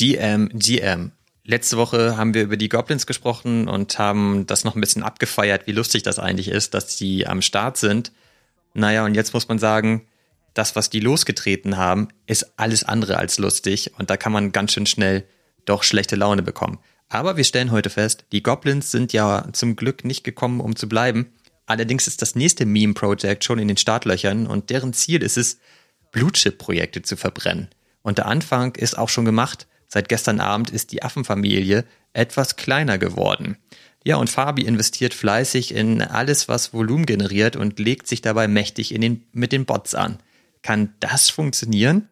GM, GM. Letzte Woche haben wir über die Goblins gesprochen und haben das noch ein bisschen abgefeiert, wie lustig das eigentlich ist, dass die am Start sind. Naja, und jetzt muss man sagen, das, was die losgetreten haben, ist alles andere als lustig und da kann man ganz schön schnell doch schlechte Laune bekommen. Aber wir stellen heute fest, die Goblins sind ja zum Glück nicht gekommen, um zu bleiben. Allerdings ist das nächste Meme-Project schon in den Startlöchern und deren Ziel ist es, Blutchip-Projekte zu verbrennen. Und der Anfang ist auch schon gemacht. Seit gestern Abend ist die Affenfamilie etwas kleiner geworden. Ja, und Fabi investiert fleißig in alles, was Volumen generiert und legt sich dabei mächtig in den, mit den Bots an. Kann das funktionieren?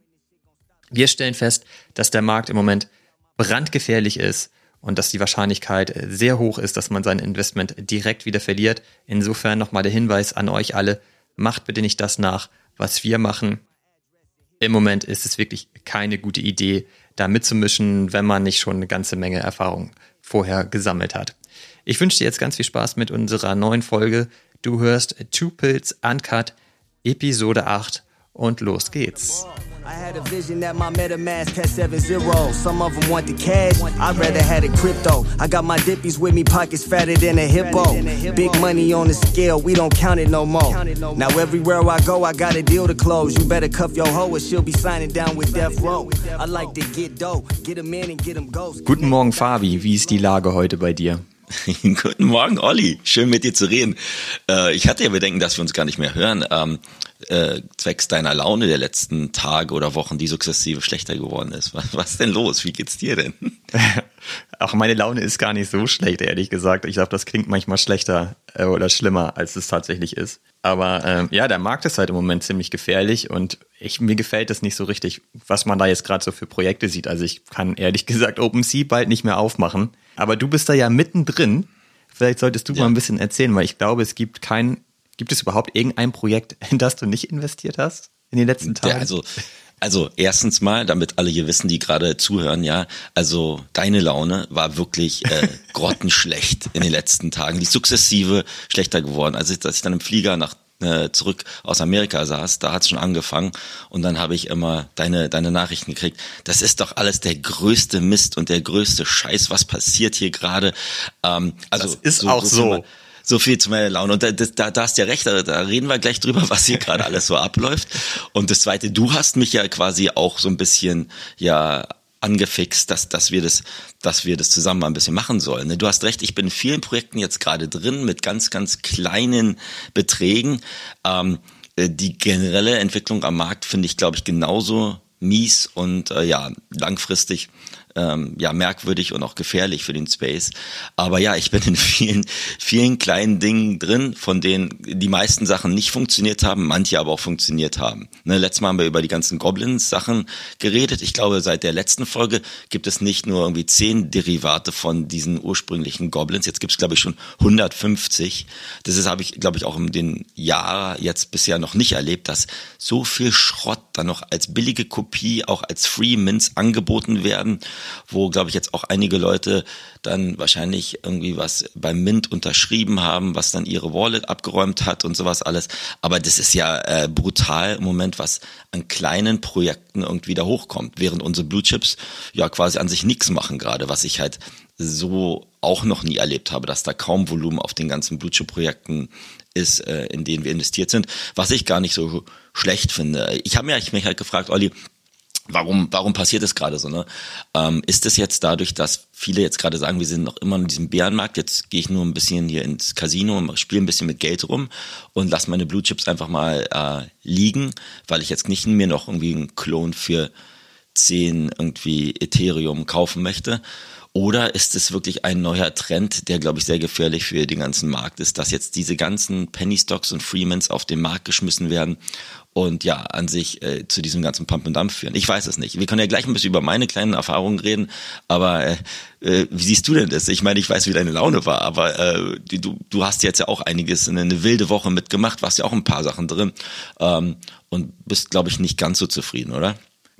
Wir stellen fest, dass der Markt im Moment brandgefährlich ist und dass die Wahrscheinlichkeit sehr hoch ist, dass man sein Investment direkt wieder verliert. Insofern nochmal der Hinweis an euch alle, macht bitte nicht das nach, was wir machen. Im Moment ist es wirklich keine gute Idee, da mitzumischen, wenn man nicht schon eine ganze Menge Erfahrung vorher gesammelt hat. Ich wünsche dir jetzt ganz viel Spaß mit unserer neuen Folge. Du hörst Two Pills Uncut, Episode 8 und los geht's. I had a vision that my MetaMask had seven zeros. Some of them want the cash. I'd rather had a crypto. I got my dippies with me, pockets fatter than a hippo. Big money on the scale, we don't count it no more. Now everywhere I go, I got a deal to close. You better cuff your hoe or she'll be signing down with Death Row. I like to get dough, get them in and get them ghost. Guten Morgen, Fabi. Wie ist die Lage heute bei dir? Guten Morgen, Olli. Schön mit dir zu reden. Äh, ich hatte ja Bedenken, dass wir uns gar nicht mehr hören. Ähm, äh, zwecks deiner Laune der letzten Tage oder Wochen, die sukzessive schlechter geworden ist. Was, was denn los? Wie geht's dir denn? Auch meine Laune ist gar nicht so schlecht, ehrlich gesagt. Ich glaube, das klingt manchmal schlechter äh, oder schlimmer, als es tatsächlich ist. Aber ähm, ja, der Markt ist halt im Moment ziemlich gefährlich und ich, mir gefällt es nicht so richtig, was man da jetzt gerade so für Projekte sieht. Also ich kann ehrlich gesagt OpenSea bald nicht mehr aufmachen. Aber du bist da ja mittendrin. Vielleicht solltest du ja. mal ein bisschen erzählen, weil ich glaube, es gibt kein, gibt es überhaupt irgendein Projekt, in das du nicht investiert hast in den letzten Tagen? Ja, also also erstens mal, damit alle hier wissen, die gerade zuhören, ja, also deine Laune war wirklich äh, grottenschlecht in den letzten Tagen, die sukzessive schlechter geworden. Also als ich dann im Flieger nach äh, zurück aus Amerika saß, da hat's schon angefangen und dann habe ich immer deine deine Nachrichten gekriegt. Das ist doch alles der größte Mist und der größte Scheiß, was passiert hier gerade. Ähm, also das ist so, auch so. so so viel zu meiner Laune. Und da, da, da hast du ja recht, da, da reden wir gleich drüber, was hier gerade alles so abläuft. Und das Zweite, du hast mich ja quasi auch so ein bisschen ja angefixt, dass, dass wir das, dass wir das zusammen mal ein bisschen machen sollen. Ne? Du hast recht, ich bin in vielen Projekten jetzt gerade drin mit ganz, ganz kleinen Beträgen. Ähm, äh, die generelle Entwicklung am Markt finde ich, glaube ich, genauso mies und äh, ja, langfristig ähm, ja merkwürdig und auch gefährlich für den Space. Aber ja, ich bin in vielen, vielen kleinen Dingen drin, von denen die meisten Sachen nicht funktioniert haben, manche aber auch funktioniert haben. Ne, letztes Mal haben wir über die ganzen Goblins-Sachen geredet. Ich glaube, seit der letzten Folge gibt es nicht nur irgendwie zehn Derivate von diesen ursprünglichen Goblins. Jetzt gibt es, glaube ich, schon 150. Das ist, habe ich, glaube ich, auch in den Jahren jetzt bisher noch nicht erlebt, dass so viel Schrott dann noch als billige Kopie, auch als Free Mints angeboten werden wo, glaube ich, jetzt auch einige Leute dann wahrscheinlich irgendwie was beim Mint unterschrieben haben, was dann ihre Wallet abgeräumt hat und sowas alles. Aber das ist ja äh, brutal im Moment, was an kleinen Projekten irgendwie da hochkommt, während unsere Blue Chips ja quasi an sich nichts machen gerade, was ich halt so auch noch nie erlebt habe, dass da kaum Volumen auf den ganzen Blue Chip Projekten ist, äh, in denen wir investiert sind, was ich gar nicht so schlecht finde. Ich habe mich halt gefragt, Olli, Warum, warum passiert es gerade so? Ne? Ähm, ist es jetzt dadurch, dass viele jetzt gerade sagen, wir sind noch immer in diesem Bärenmarkt, jetzt gehe ich nur ein bisschen hier ins Casino und spiele ein bisschen mit Geld rum und lass meine Blue Chips einfach mal äh, liegen, weil ich jetzt nicht mir noch irgendwie einen Klon für 10 irgendwie Ethereum kaufen möchte? Oder ist es wirklich ein neuer Trend, der, glaube ich, sehr gefährlich für den ganzen Markt ist, dass jetzt diese ganzen Penny Stocks und Freemans auf den Markt geschmissen werden und ja, an sich äh, zu diesem ganzen Pump and Dump führen. Ich weiß es nicht. Wir können ja gleich ein bisschen über meine kleinen Erfahrungen reden, aber äh, äh, wie siehst du denn das? Ich meine, ich weiß, wie deine Laune war, aber äh, du, du hast jetzt ja auch einiges, eine, eine wilde Woche mitgemacht, warst ja auch ein paar Sachen drin ähm, und bist, glaube ich, nicht ganz so zufrieden, oder?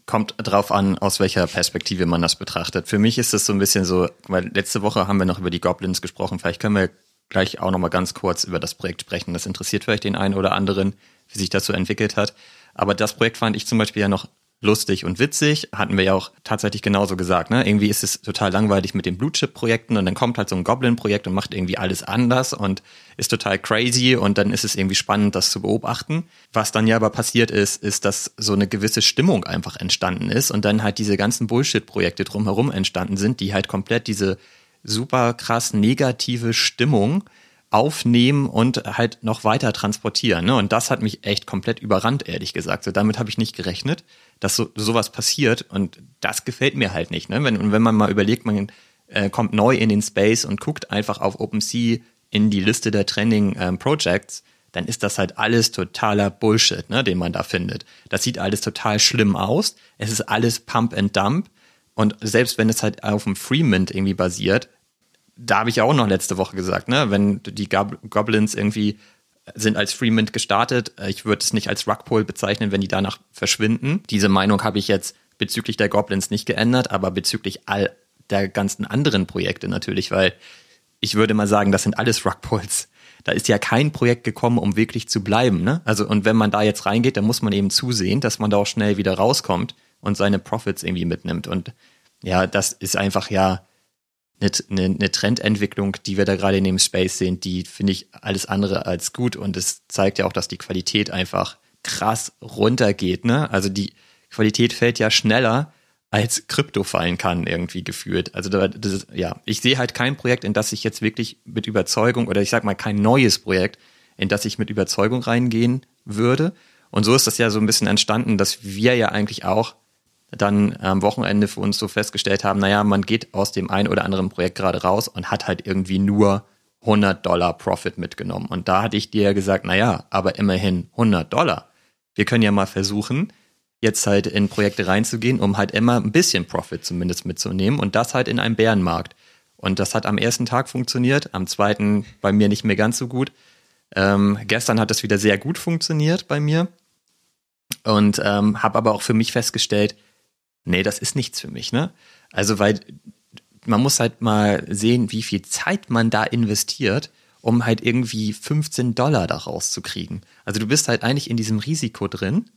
Kommt drauf an, aus welcher Perspektive man das betrachtet. Für mich ist es so ein bisschen so, weil letzte Woche haben wir noch über die Goblins gesprochen. Vielleicht können wir gleich auch noch mal ganz kurz über das Projekt sprechen. Das interessiert vielleicht den einen oder anderen, wie sich das so entwickelt hat. Aber das Projekt fand ich zum Beispiel ja noch lustig und witzig. Hatten wir ja auch tatsächlich genauso gesagt. Ne? Irgendwie ist es total langweilig mit den Blue Chip Projekten und dann kommt halt so ein Goblin-Projekt und macht irgendwie alles anders und ist total crazy und dann ist es irgendwie spannend, das zu beobachten. Was dann ja aber passiert ist, ist, dass so eine gewisse Stimmung einfach entstanden ist und dann halt diese ganzen Bullshit-Projekte drumherum entstanden sind, die halt komplett diese super krass negative Stimmung aufnehmen und halt noch weiter transportieren. Ne? Und das hat mich echt komplett überrannt, ehrlich gesagt. So, damit habe ich nicht gerechnet, dass so sowas passiert. Und das gefällt mir halt nicht. Ne? Wenn, und wenn man mal überlegt, man äh, kommt neu in den Space und guckt einfach auf OpenSea in die Liste der Trending ähm, Projects, dann ist das halt alles totaler Bullshit, ne, den man da findet. Das sieht alles total schlimm aus. Es ist alles Pump and Dump. Und selbst wenn es halt auf dem Freemint irgendwie basiert, da habe ich ja auch noch letzte Woche gesagt, ne, wenn die Goblins irgendwie sind als Freemint gestartet, äh, ich würde es nicht als Rugpull bezeichnen, wenn die danach verschwinden. Diese Meinung habe ich jetzt bezüglich der Goblins nicht geändert, aber bezüglich all der ganzen anderen Projekte natürlich, weil ich würde mal sagen, das sind alles Rugpulls. Da ist ja kein Projekt gekommen, um wirklich zu bleiben. Ne? Also, und wenn man da jetzt reingeht, dann muss man eben zusehen, dass man da auch schnell wieder rauskommt und seine Profits irgendwie mitnimmt. Und ja, das ist einfach ja eine, eine, Trendentwicklung, die wir da gerade in dem Space sehen, die finde ich alles andere als gut und es zeigt ja auch, dass die Qualität einfach krass runtergeht. Ne? Also die Qualität fällt ja schneller, als Krypto fallen kann, irgendwie gefühlt. Also da, das ist, ja, ich sehe halt kein Projekt, in das ich jetzt wirklich mit Überzeugung oder ich sag mal kein neues Projekt, in das ich mit Überzeugung reingehen würde. Und so ist das ja so ein bisschen entstanden, dass wir ja eigentlich auch dann am Wochenende für uns so festgestellt haben, naja, man geht aus dem einen oder anderen Projekt gerade raus und hat halt irgendwie nur 100 Dollar Profit mitgenommen. Und da hatte ich dir ja gesagt, naja, aber immerhin 100 Dollar. Wir können ja mal versuchen, jetzt halt in Projekte reinzugehen, um halt immer ein bisschen Profit zumindest mitzunehmen und das halt in einem Bärenmarkt. Und das hat am ersten Tag funktioniert, am zweiten bei mir nicht mehr ganz so gut. Ähm, gestern hat es wieder sehr gut funktioniert bei mir und ähm, habe aber auch für mich festgestellt, nee, das ist nichts für mich, ne? Also, weil man muss halt mal sehen, wie viel Zeit man da investiert, um halt irgendwie 15 Dollar daraus zu kriegen. Also du bist halt eigentlich in diesem Risiko drin.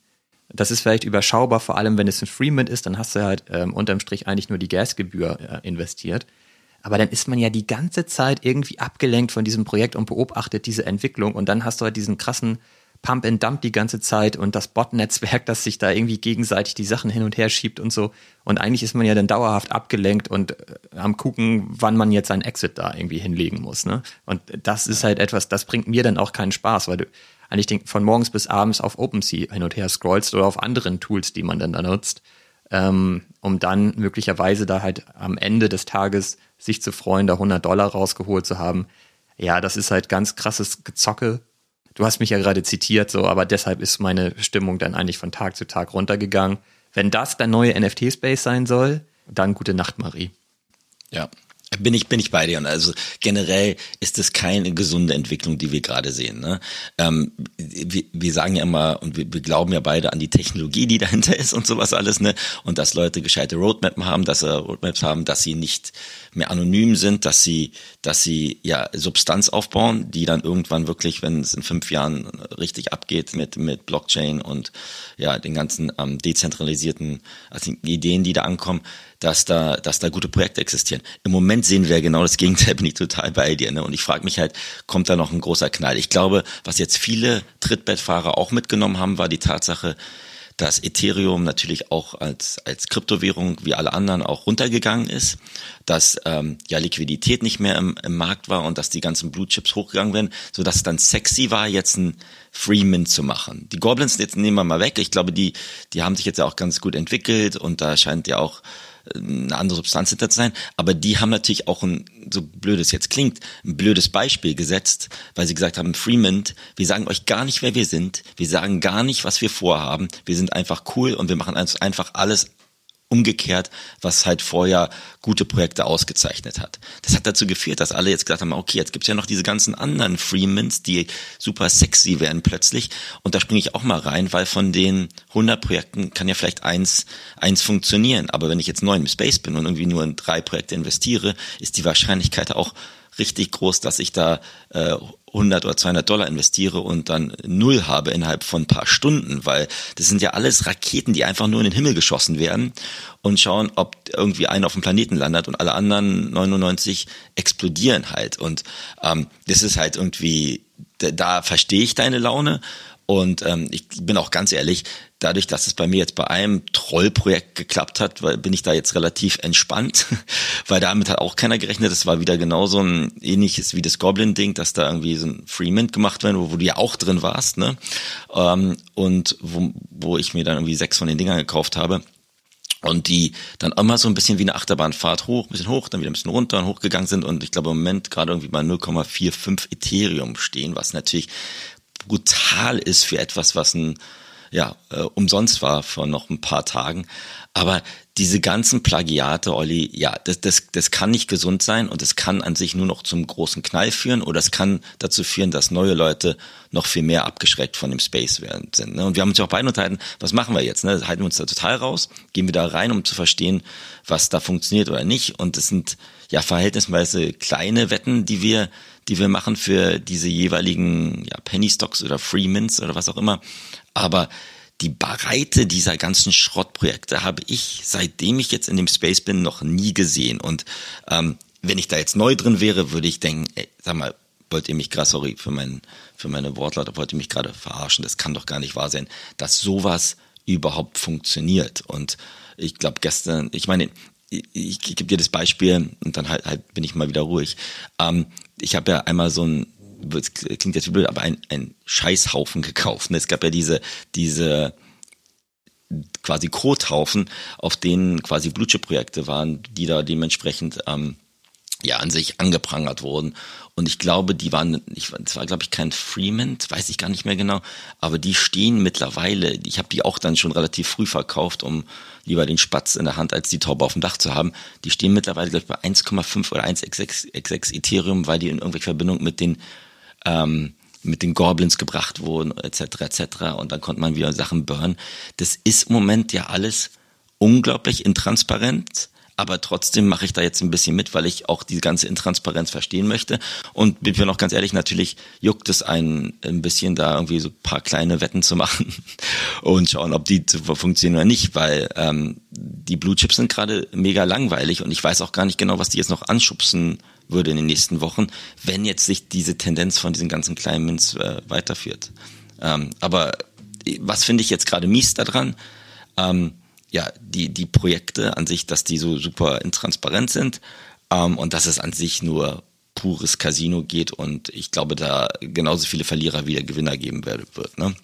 Das ist vielleicht überschaubar, vor allem wenn es ein Freemint ist, dann hast du halt ähm, unterm Strich eigentlich nur die Gasgebühr äh, investiert. Aber dann ist man ja die ganze Zeit irgendwie abgelenkt von diesem Projekt und beobachtet diese Entwicklung und dann hast du halt diesen krassen Pump and Dump die ganze Zeit und das Bot-Netzwerk, das sich da irgendwie gegenseitig die Sachen hin und her schiebt und so. Und eigentlich ist man ja dann dauerhaft abgelenkt und äh, am gucken, wann man jetzt seinen Exit da irgendwie hinlegen muss. Ne? Und das ist halt etwas, das bringt mir dann auch keinen Spaß, weil du eigentlich denk, von morgens bis abends auf OpenSea hin und her scrollst oder auf anderen Tools, die man dann da nutzt, ähm, um dann möglicherweise da halt am Ende des Tages sich zu freuen, da 100 Dollar rausgeholt zu haben. Ja, das ist halt ganz krasses Gezocke Du hast mich ja gerade zitiert, so, aber deshalb ist meine Stimmung dann eigentlich von Tag zu Tag runtergegangen. Wenn das der neue NFT-Space sein soll, dann gute Nacht, Marie. Ja, bin ich, bin ich bei dir. Und also generell ist es keine gesunde Entwicklung, die wir gerade sehen. Ne? Ähm, wir, wir sagen ja immer und wir, wir glauben ja beide an die Technologie, die dahinter ist und sowas alles, ne? Und dass Leute gescheite Roadmaps haben, dass sie Roadmaps haben, dass sie nicht mehr anonym sind, dass sie, dass sie ja Substanz aufbauen, die dann irgendwann wirklich, wenn es in fünf Jahren richtig abgeht mit, mit Blockchain und ja, den ganzen ähm, dezentralisierten also Ideen, die da ankommen, dass da, dass da gute Projekte existieren. Im Moment sehen wir genau das Gegenteil, bin ich total bei dir. Ne? Und ich frage mich halt, kommt da noch ein großer Knall? Ich glaube, was jetzt viele Trittbettfahrer auch mitgenommen haben, war die Tatsache, dass Ethereum natürlich auch als, als Kryptowährung wie alle anderen auch runtergegangen ist, dass ähm, ja Liquidität nicht mehr im, im Markt war und dass die ganzen Blue Chips hochgegangen werden, so dass es dann sexy war, jetzt ein Freeman zu machen. Die Goblins, jetzt nehmen wir mal weg, ich glaube, die, die haben sich jetzt ja auch ganz gut entwickelt und da scheint ja auch eine andere Substanz hinter sein, aber die haben natürlich auch ein, so blöd es jetzt klingt, ein blödes Beispiel gesetzt, weil sie gesagt haben, Freeman, wir sagen euch gar nicht, wer wir sind, wir sagen gar nicht, was wir vorhaben, wir sind einfach cool und wir machen einfach alles umgekehrt, was halt vorher gute Projekte ausgezeichnet hat. Das hat dazu geführt, dass alle jetzt gesagt haben, okay, jetzt gibt's ja noch diese ganzen anderen Freemans, die super sexy werden plötzlich. Und da springe ich auch mal rein, weil von den 100 Projekten kann ja vielleicht eins, eins funktionieren. Aber wenn ich jetzt neu im Space bin und irgendwie nur in drei Projekte investiere, ist die Wahrscheinlichkeit auch richtig groß, dass ich da äh, 100 oder 200 Dollar investiere und dann null habe innerhalb von ein paar Stunden, weil das sind ja alles Raketen, die einfach nur in den Himmel geschossen werden und schauen, ob irgendwie einer auf dem Planeten landet und alle anderen 99 explodieren halt. Und ähm, das ist halt irgendwie, da, da verstehe ich deine Laune. Und ähm, ich bin auch ganz ehrlich, dadurch, dass es bei mir jetzt bei einem Trollprojekt geklappt hat, weil, bin ich da jetzt relativ entspannt, weil damit hat auch keiner gerechnet. Das war wieder genauso ein ähnliches wie das Goblin-Ding, dass da irgendwie so ein Freemint gemacht wird, wo, wo du ja auch drin warst, ne? Ähm, und wo, wo ich mir dann irgendwie sechs von den Dingern gekauft habe. Und die dann immer so ein bisschen wie eine Achterbahnfahrt hoch, ein bisschen hoch, dann wieder ein bisschen runter und hochgegangen sind und ich glaube im Moment gerade irgendwie bei 0,45 Ethereum stehen, was natürlich brutal ist für etwas, was ein ja, äh, umsonst war vor noch ein paar Tagen. Aber diese ganzen Plagiate, Olli, ja, das, das, das kann nicht gesund sein und es kann an sich nur noch zum großen Knall führen oder es kann dazu führen, dass neue Leute noch viel mehr abgeschreckt von dem Space werden sind. Ne? Und wir haben uns ja auch beide unterhalten, was machen wir jetzt? Ne? Halten wir uns da total raus? Gehen wir da rein, um zu verstehen, was da funktioniert oder nicht? Und es sind ja verhältnisweise kleine Wetten, die wir die wir machen für diese jeweiligen ja, Penny Stocks oder Free oder was auch immer. Aber die Breite dieser ganzen Schrottprojekte habe ich, seitdem ich jetzt in dem Space bin, noch nie gesehen. Und ähm, wenn ich da jetzt neu drin wäre, würde ich denken, ey, sag mal, wollt ihr mich gerade, sorry für, mein, für meine Wortlaute, wollt ihr mich gerade verarschen? Das kann doch gar nicht wahr sein, dass sowas überhaupt funktioniert. Und ich glaube gestern, ich meine, ich, ich gebe dir das Beispiel und dann halt, halt bin ich mal wieder ruhig. Ähm, ich habe ja einmal so ein klingt jetzt blöd, aber ein, ein Scheißhaufen gekauft. Es gab ja diese, diese quasi Kothaufen, auf denen quasi Blutchip-Projekte waren, die da dementsprechend ähm, ja an sich angeprangert wurden. Und ich glaube, die waren, ich, es war glaube ich kein Freeman, weiß ich gar nicht mehr genau, aber die stehen mittlerweile, ich habe die auch dann schon relativ früh verkauft, um lieber den Spatz in der Hand als die Taube auf dem Dach zu haben. Die stehen mittlerweile glaube ich bei 1,5 oder 1,66 Ethereum, weil die in irgendwelcher Verbindung mit den ähm, mit den Goblins gebracht wurden, etc. etc. Und dann konnte man wieder Sachen burnen. Das ist im Moment ja alles unglaublich intransparent aber trotzdem mache ich da jetzt ein bisschen mit, weil ich auch die ganze Intransparenz verstehen möchte. Und bin mir noch ganz ehrlich, natürlich juckt es einen ein bisschen da irgendwie so ein paar kleine Wetten zu machen und schauen, ob die funktionieren oder nicht, weil ähm, die Blue Chips sind gerade mega langweilig und ich weiß auch gar nicht genau, was die jetzt noch anschubsen würde in den nächsten Wochen, wenn jetzt sich diese Tendenz von diesen ganzen kleinen Mints äh, weiterführt. Ähm, aber was finde ich jetzt gerade mies daran? Ähm, ja, die, die Projekte an sich, dass die so super intransparent sind ähm, und dass es an sich nur pures Casino geht und ich glaube, da genauso viele Verlierer wie Gewinner geben wird. Ne?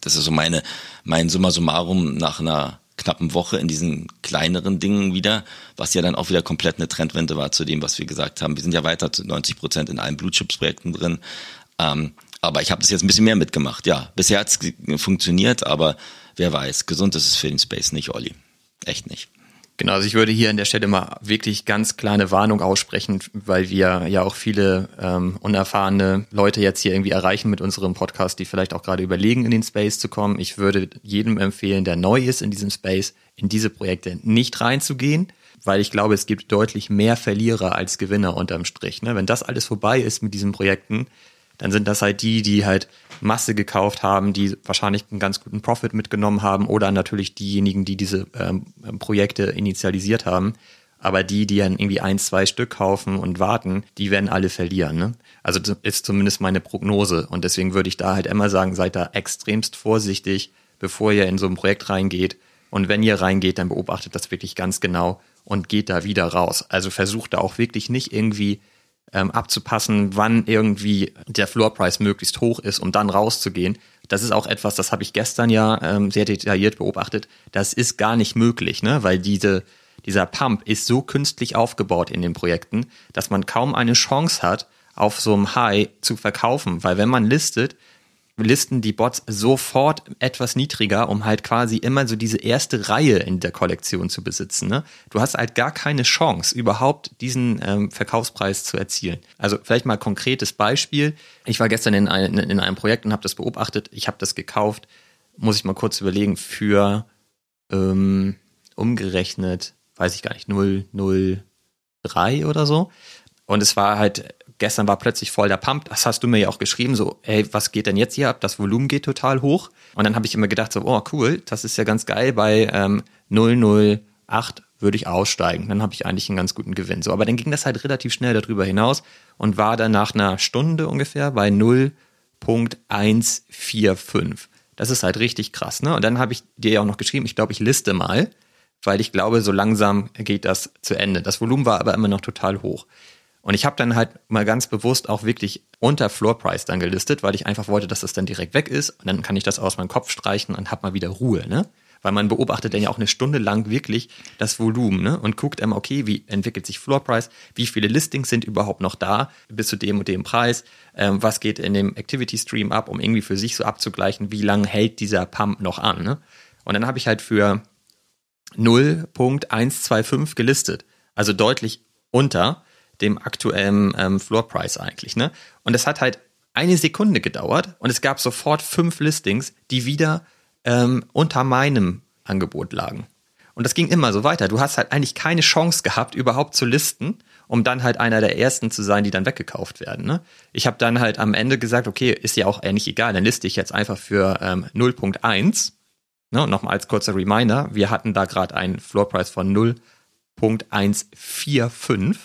Das ist so meine, mein Summa summarum nach einer knappen Woche in diesen kleineren Dingen wieder, was ja dann auch wieder komplett eine Trendwende war zu dem, was wir gesagt haben. Wir sind ja weiter zu 90 Prozent in allen Blue Chips Projekten drin. Ähm, aber ich habe das jetzt ein bisschen mehr mitgemacht. Ja, bisher hat es funktioniert, aber wer weiß, gesund ist es für den Space nicht, Olli. Echt nicht. Genau, also ich würde hier an der Stelle mal wirklich ganz kleine Warnung aussprechen, weil wir ja auch viele ähm, unerfahrene Leute jetzt hier irgendwie erreichen mit unserem Podcast, die vielleicht auch gerade überlegen, in den Space zu kommen. Ich würde jedem empfehlen, der neu ist in diesem Space, in diese Projekte nicht reinzugehen, weil ich glaube, es gibt deutlich mehr Verlierer als Gewinner unterm Strich. Ne? Wenn das alles vorbei ist mit diesen Projekten, dann sind das halt die, die halt Masse gekauft haben, die wahrscheinlich einen ganz guten Profit mitgenommen haben oder natürlich diejenigen, die diese ähm, Projekte initialisiert haben. Aber die, die dann irgendwie ein, zwei Stück kaufen und warten, die werden alle verlieren. Ne? Also ist zumindest meine Prognose. Und deswegen würde ich da halt immer sagen, seid da extremst vorsichtig, bevor ihr in so ein Projekt reingeht. Und wenn ihr reingeht, dann beobachtet das wirklich ganz genau und geht da wieder raus. Also versucht da auch wirklich nicht irgendwie ähm, abzupassen, wann irgendwie der Floorpreis möglichst hoch ist, um dann rauszugehen. Das ist auch etwas, das habe ich gestern ja ähm, sehr detailliert beobachtet. Das ist gar nicht möglich, ne? weil diese, dieser Pump ist so künstlich aufgebaut in den Projekten, dass man kaum eine Chance hat, auf so einem High zu verkaufen. Weil wenn man listet, listen die Bots sofort etwas niedriger, um halt quasi immer so diese erste Reihe in der Kollektion zu besitzen. Ne? Du hast halt gar keine Chance, überhaupt diesen ähm, Verkaufspreis zu erzielen. Also vielleicht mal konkretes Beispiel. Ich war gestern in, ein, in einem Projekt und habe das beobachtet. Ich habe das gekauft, muss ich mal kurz überlegen, für ähm, umgerechnet, weiß ich gar nicht, 003 oder so. Und es war halt gestern war plötzlich voll der Pump. Das hast du mir ja auch geschrieben, so, ey, was geht denn jetzt hier ab? Das Volumen geht total hoch. Und dann habe ich immer gedacht, so, oh, cool, das ist ja ganz geil. Bei ähm, 008 würde ich aussteigen. Dann habe ich eigentlich einen ganz guten Gewinn. So, aber dann ging das halt relativ schnell darüber hinaus und war dann nach einer Stunde ungefähr bei 0.145. Das ist halt richtig krass, ne? Und dann habe ich dir ja auch noch geschrieben, ich glaube, ich liste mal, weil ich glaube, so langsam geht das zu Ende. Das Volumen war aber immer noch total hoch. Und ich habe dann halt mal ganz bewusst auch wirklich unter Floor Price dann gelistet, weil ich einfach wollte, dass das dann direkt weg ist. Und dann kann ich das aus meinem Kopf streichen und hab mal wieder Ruhe, ne? Weil man beobachtet dann ja auch eine Stunde lang wirklich das Volumen, ne? Und guckt immer, okay, wie entwickelt sich Floor Price? Wie viele Listings sind überhaupt noch da bis zu dem und dem Preis? Ähm, was geht in dem Activity Stream ab, um irgendwie für sich so abzugleichen, wie lange hält dieser Pump noch an, ne? Und dann habe ich halt für 0.125 gelistet. Also deutlich unter dem aktuellen ähm, Floor Price eigentlich. Ne? Und es hat halt eine Sekunde gedauert und es gab sofort fünf Listings, die wieder ähm, unter meinem Angebot lagen. Und das ging immer so weiter. Du hast halt eigentlich keine Chance gehabt, überhaupt zu listen, um dann halt einer der ersten zu sein, die dann weggekauft werden. Ne? Ich habe dann halt am Ende gesagt, okay, ist ja auch eigentlich egal, dann liste ich jetzt einfach für ähm, 0.1. Ne? Nochmal als kurzer Reminder, wir hatten da gerade einen Floorpreis von 0.145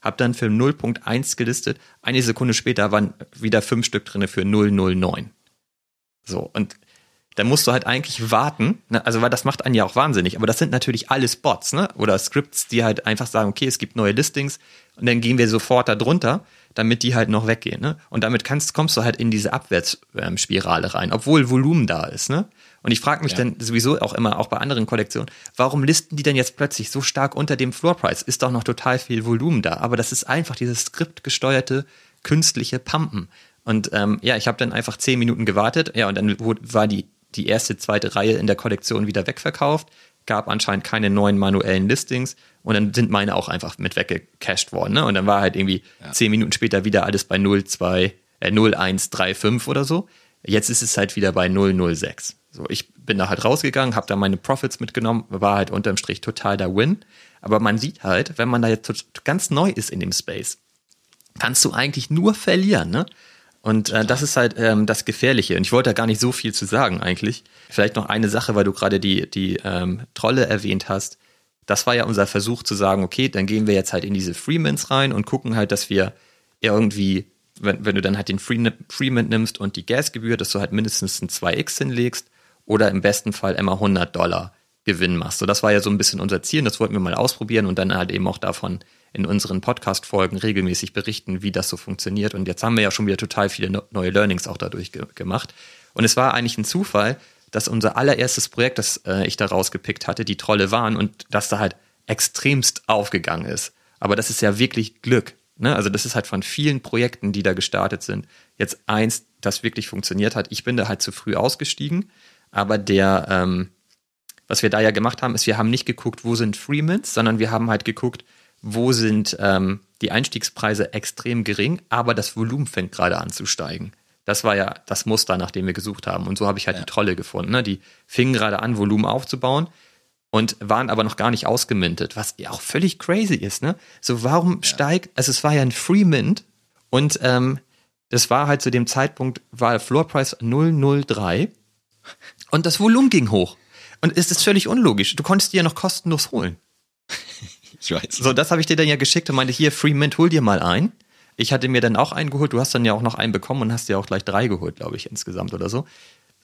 habe dann für 0.1 gelistet. Eine Sekunde später waren wieder fünf Stück drinne für 009. So, und da musst du halt eigentlich warten, ne? also weil das macht einen ja auch wahnsinnig, aber das sind natürlich alles Bots, ne? Oder Scripts, die halt einfach sagen, okay, es gibt neue Listings und dann gehen wir sofort da drunter, damit die halt noch weggehen, ne? Und damit kannst, kommst du halt in diese Abwärtsspirale rein, obwohl Volumen da ist, ne? Und ich frage mich ja. dann sowieso auch immer, auch bei anderen Kollektionen, warum listen die denn jetzt plötzlich so stark unter dem Floorpreis? Ist doch noch total viel Volumen da. Aber das ist einfach dieses skriptgesteuerte künstliche Pumpen. Und ähm, ja, ich habe dann einfach zehn Minuten gewartet. Ja, und dann war die, die erste, zweite Reihe in der Kollektion wieder wegverkauft. Gab anscheinend keine neuen manuellen Listings. Und dann sind meine auch einfach mit weggecached worden. Ne? Und dann war halt irgendwie ja. zehn Minuten später wieder alles bei 02, äh, 0135 oder so. Jetzt ist es halt wieder bei 006. So, ich bin da halt rausgegangen, habe da meine Profits mitgenommen, war halt unterm Strich total der Win. Aber man sieht halt, wenn man da jetzt ganz neu ist in dem Space, kannst du eigentlich nur verlieren, ne? Und äh, das ist halt ähm, das Gefährliche. Und ich wollte da gar nicht so viel zu sagen eigentlich. Vielleicht noch eine Sache, weil du gerade die, die ähm, Trolle erwähnt hast. Das war ja unser Versuch zu sagen, okay, dann gehen wir jetzt halt in diese Freemans rein und gucken halt, dass wir irgendwie, wenn, wenn du dann halt den Freeman nimmst und die Gasgebühr, dass du halt mindestens ein 2x hinlegst oder im besten Fall immer 100 Dollar Gewinn machst. So, das war ja so ein bisschen unser Ziel und das wollten wir mal ausprobieren und dann halt eben auch davon in unseren Podcast-Folgen regelmäßig berichten, wie das so funktioniert. Und jetzt haben wir ja schon wieder total viele neue Learnings auch dadurch ge gemacht. Und es war eigentlich ein Zufall, dass unser allererstes Projekt, das äh, ich da rausgepickt hatte, die Trolle waren und das da halt extremst aufgegangen ist. Aber das ist ja wirklich Glück. Ne? Also das ist halt von vielen Projekten, die da gestartet sind, jetzt eins, das wirklich funktioniert hat. Ich bin da halt zu früh ausgestiegen aber der, ähm, was wir da ja gemacht haben, ist, wir haben nicht geguckt, wo sind Freemans, sondern wir haben halt geguckt, wo sind ähm, die Einstiegspreise extrem gering, aber das Volumen fängt gerade an zu steigen. Das war ja das Muster, nach dem wir gesucht haben. Und so habe ich halt ja. die Trolle gefunden. Ne? Die fingen gerade an, Volumen aufzubauen und waren aber noch gar nicht ausgemintet, was ja auch völlig crazy ist. Ne? So, warum ja. steigt, also es war ja ein Free Mint und ähm, das war halt zu dem Zeitpunkt, war Floor Price 003 und das Volumen ging hoch. Und es ist völlig unlogisch. Du konntest die ja noch kostenlos holen. ich weiß. So, das habe ich dir dann ja geschickt und meinte, hier, Free Mint, hol dir mal ein. Ich hatte mir dann auch einen geholt. Du hast dann ja auch noch einen bekommen und hast dir auch gleich drei geholt, glaube ich, insgesamt oder so.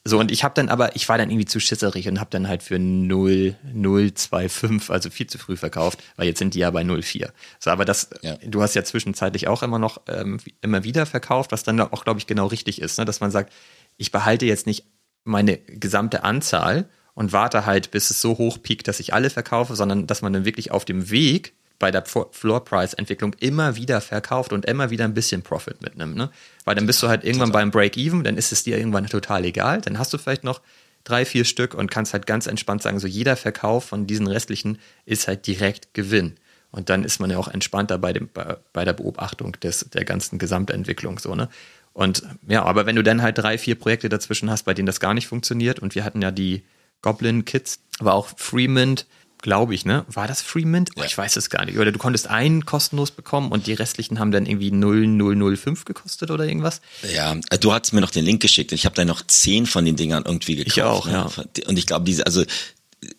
So, und ich habe dann aber, ich war dann irgendwie zu schisserig und habe dann halt für 0, 0,25, also viel zu früh verkauft, weil jetzt sind die ja bei 0,4. So, aber das, ja. du hast ja zwischenzeitlich auch immer noch, ähm, immer wieder verkauft, was dann auch, glaube ich, genau richtig ist, ne? dass man sagt, ich behalte jetzt nicht meine gesamte Anzahl und warte halt, bis es so hoch piekt, dass ich alle verkaufe, sondern dass man dann wirklich auf dem Weg bei der Floor Price Entwicklung immer wieder verkauft und immer wieder ein bisschen Profit mitnimmt, ne? Weil dann bist du halt irgendwann beim Break Even, dann ist es dir irgendwann total egal, dann hast du vielleicht noch drei, vier Stück und kannst halt ganz entspannt sagen, so jeder Verkauf von diesen restlichen ist halt direkt Gewinn. Und dann ist man ja auch entspannter bei, dem, bei der Beobachtung des, der ganzen Gesamtentwicklung, so, ne? Und ja, aber wenn du dann halt drei, vier Projekte dazwischen hast, bei denen das gar nicht funktioniert, und wir hatten ja die Goblin Kids, aber auch Freemint, glaube ich, ne? War das Free Mint? Oh, ich weiß es gar nicht. Oder du konntest einen kostenlos bekommen und die restlichen haben dann irgendwie 0,005 gekostet oder irgendwas. Ja, äh, du hast mir noch den Link geschickt und ich habe da noch zehn von den Dingern irgendwie gekauft. Ich auch, ne? ja. Und ich glaube, diese, also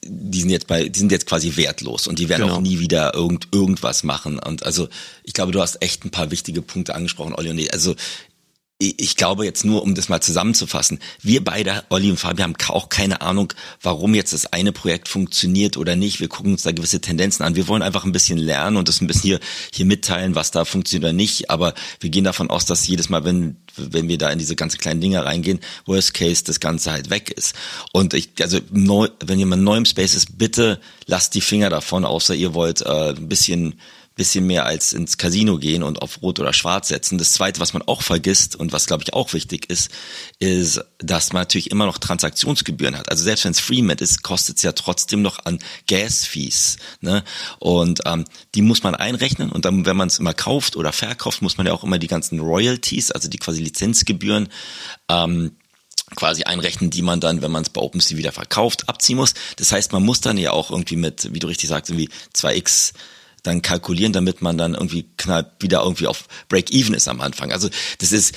die sind jetzt bei, die sind jetzt quasi wertlos und die werden Genau. auch nie wieder irgend, irgendwas machen. Und also ich glaube, du hast echt ein paar wichtige Punkte angesprochen, Olli. Und ich, also ich glaube jetzt nur, um das mal zusammenzufassen, wir beide, Olli und Fabi, haben auch keine Ahnung, warum jetzt das eine Projekt funktioniert oder nicht. Wir gucken uns da gewisse Tendenzen an. Wir wollen einfach ein bisschen lernen und das ein bisschen hier, hier mitteilen, was da funktioniert oder nicht. Aber wir gehen davon aus, dass jedes Mal, wenn, wenn wir da in diese ganzen kleinen Dinge reingehen, Worst Case das Ganze halt weg ist. Und ich, also neu, wenn jemand neu im Space ist, bitte lasst die Finger davon, außer ihr wollt äh, ein bisschen bisschen mehr als ins Casino gehen und auf Rot oder Schwarz setzen. Das Zweite, was man auch vergisst und was, glaube ich, auch wichtig ist, ist, dass man natürlich immer noch Transaktionsgebühren hat. Also selbst wenn es Freemint ist, kostet es ja trotzdem noch an Gas-Fees. Ne? Und ähm, die muss man einrechnen und dann, wenn man es immer kauft oder verkauft, muss man ja auch immer die ganzen Royalties, also die quasi Lizenzgebühren, ähm, quasi einrechnen, die man dann, wenn man es bei OpenSea wieder verkauft, abziehen muss. Das heißt, man muss dann ja auch irgendwie mit, wie du richtig sagst, irgendwie 2x dann kalkulieren, damit man dann irgendwie knapp wieder irgendwie auf Break-Even ist am Anfang. Also das ist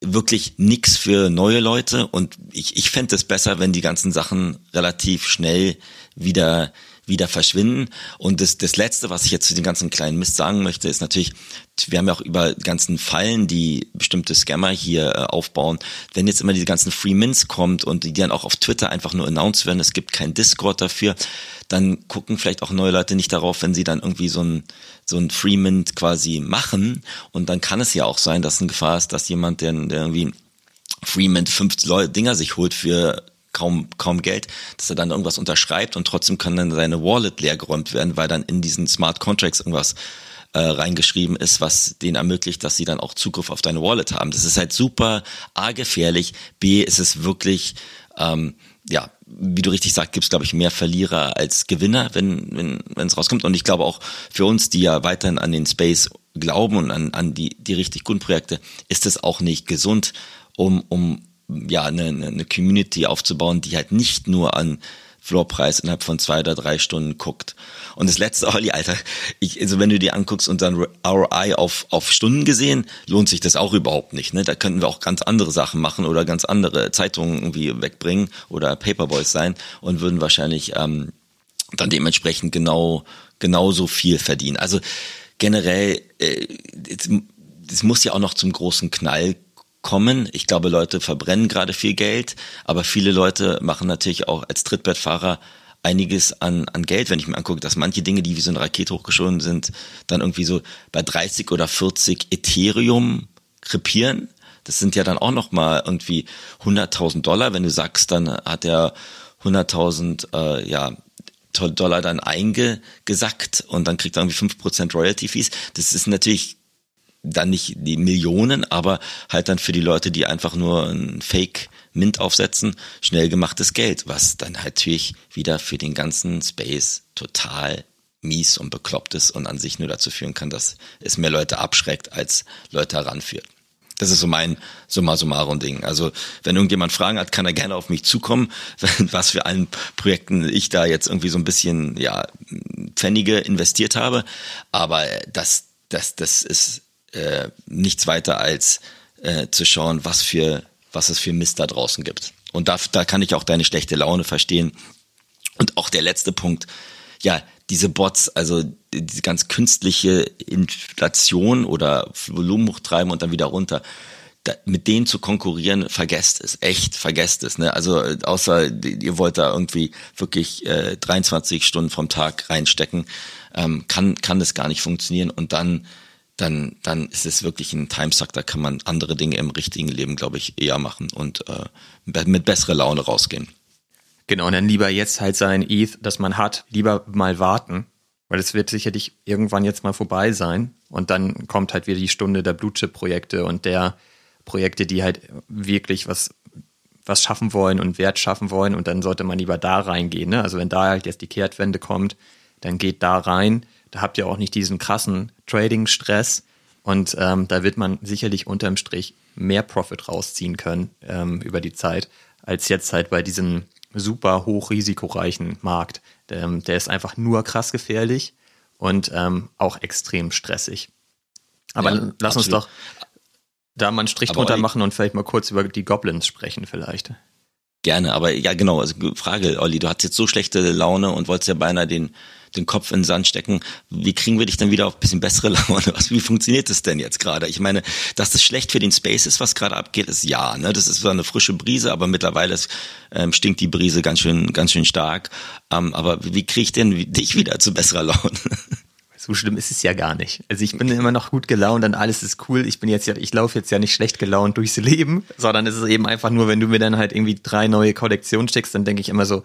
wirklich nix für neue Leute und ich, ich fände es besser, wenn die ganzen Sachen relativ schnell wieder wieder verschwinden. Und das, das Letzte, was ich jetzt zu den ganzen kleinen Mist sagen möchte, ist natürlich, wir haben ja auch über ganzen Fallen, die bestimmte Scammer hier äh, aufbauen. Wenn jetzt immer diese ganzen Free Mints kommt und die dann auch auf Twitter einfach nur announced werden, es gibt kein Discord dafür, dann gucken vielleicht auch neue Leute nicht darauf, wenn sie dann irgendwie so ein, so ein Free Mint quasi machen. Und dann kann es ja auch sein, dass eine Gefahr ist, dass jemand, der, der irgendwie Freeman fünf Dinger sich holt für kaum, kaum Geld, dass er dann irgendwas unterschreibt und trotzdem kann dann seine Wallet leergeräumt werden, weil dann in diesen Smart Contracts irgendwas äh, reingeschrieben ist, was denen ermöglicht, dass sie dann auch Zugriff auf deine Wallet haben. Das ist halt super A gefährlich, B ist es wirklich, ähm, ja, wie du richtig sagst, gibt es, glaube ich, mehr Verlierer als Gewinner, wenn wenn wenn, es rauskommt. Und ich glaube auch für uns, die ja weiterhin an den Space glauben und an, an die, die richtig guten Projekte, ist es auch nicht gesund, um, um ja eine, eine Community aufzubauen, die halt nicht nur an Floorpreis innerhalb von zwei oder drei Stunden guckt. Und das letzte, Olli, Alter, ich, also wenn du dir anguckst und dann ROI auf, auf Stunden gesehen, lohnt sich das auch überhaupt nicht. Ne? Da könnten wir auch ganz andere Sachen machen oder ganz andere Zeitungen irgendwie wegbringen oder Paperboys sein und würden wahrscheinlich ähm, dann dementsprechend genau genauso viel verdienen. Also generell, äh, es, es muss ja auch noch zum großen Knall kommen. Ich glaube, Leute verbrennen gerade viel Geld, aber viele Leute machen natürlich auch als Trittbettfahrer einiges an, an Geld, wenn ich mir angucke, dass manche Dinge, die wie so eine Rakete hochgeschoben sind, dann irgendwie so bei 30 oder 40 Ethereum krepieren. Das sind ja dann auch noch mal irgendwie 100.000 Dollar. Wenn du sagst, dann hat er 100.000 äh, ja, Dollar dann eingesackt und dann kriegt er irgendwie 5% Royalty Fees. Das ist natürlich dann nicht die Millionen, aber halt dann für die Leute, die einfach nur ein Fake Mint aufsetzen, schnell gemachtes Geld, was dann halt natürlich wieder für den ganzen Space total mies und bekloppt ist und an sich nur dazu führen kann, dass es mehr Leute abschreckt, als Leute heranführt. Das ist so mein Summa summarum Ding. Also wenn irgendjemand Fragen hat, kann er gerne auf mich zukommen, was für allen Projekten ich da jetzt irgendwie so ein bisschen ja Pfennige investiert habe. Aber das das das ist äh, nichts weiter als äh, zu schauen, was für was es für Mist da draußen gibt. Und da, da kann ich auch deine schlechte Laune verstehen. Und auch der letzte Punkt, ja, diese Bots, also diese ganz künstliche Inflation oder Volumen hochtreiben und dann wieder runter, da, mit denen zu konkurrieren, vergesst es, echt, vergesst es. Ne? Also außer ihr wollt da irgendwie wirklich äh, 23 Stunden vom Tag reinstecken, ähm, kann, kann das gar nicht funktionieren und dann dann, dann ist es wirklich ein Timesuck, da kann man andere Dinge im richtigen Leben, glaube ich, eher machen und äh, mit besserer Laune rausgehen. Genau, und dann lieber jetzt halt sein ETH, das man hat, lieber mal warten, weil es wird sicherlich irgendwann jetzt mal vorbei sein und dann kommt halt wieder die Stunde der Blue-Chip-Projekte und der Projekte, die halt wirklich was, was schaffen wollen und Wert schaffen wollen und dann sollte man lieber da reingehen. Ne? Also wenn da halt jetzt die Kehrtwende kommt, dann geht da rein. Da habt ihr auch nicht diesen krassen Trading-Stress und ähm, da wird man sicherlich unterm Strich mehr Profit rausziehen können ähm, über die Zeit, als jetzt halt bei diesem super hochrisikoreichen Markt. Der, ähm, der ist einfach nur krass gefährlich und ähm, auch extrem stressig. Aber ja, lass absolut. uns doch da mal einen Strich aber drunter machen und vielleicht mal kurz über die Goblins sprechen vielleicht. Gerne, aber ja genau, also Frage, Olli, du hast jetzt so schlechte Laune und wolltest ja beinahe den, den Kopf in den Sand stecken. Wie kriegen wir dich dann wieder auf ein bisschen bessere Laune? Was, wie funktioniert das denn jetzt gerade? Ich meine, dass das schlecht für den Space ist, was gerade abgeht, ist ja, ne? Das ist zwar eine frische Brise, aber mittlerweile ist, ähm, stinkt die Brise ganz schön, ganz schön stark. Ähm, aber wie kriege ich denn dich wieder zu besserer Laune? So schlimm ist es ja gar nicht. Also ich bin immer noch gut gelaunt und alles ist cool. Ich bin jetzt ja, ich laufe jetzt ja nicht schlecht gelaunt durchs Leben, sondern es ist eben einfach nur, wenn du mir dann halt irgendwie drei neue Kollektionen schickst, dann denke ich immer so,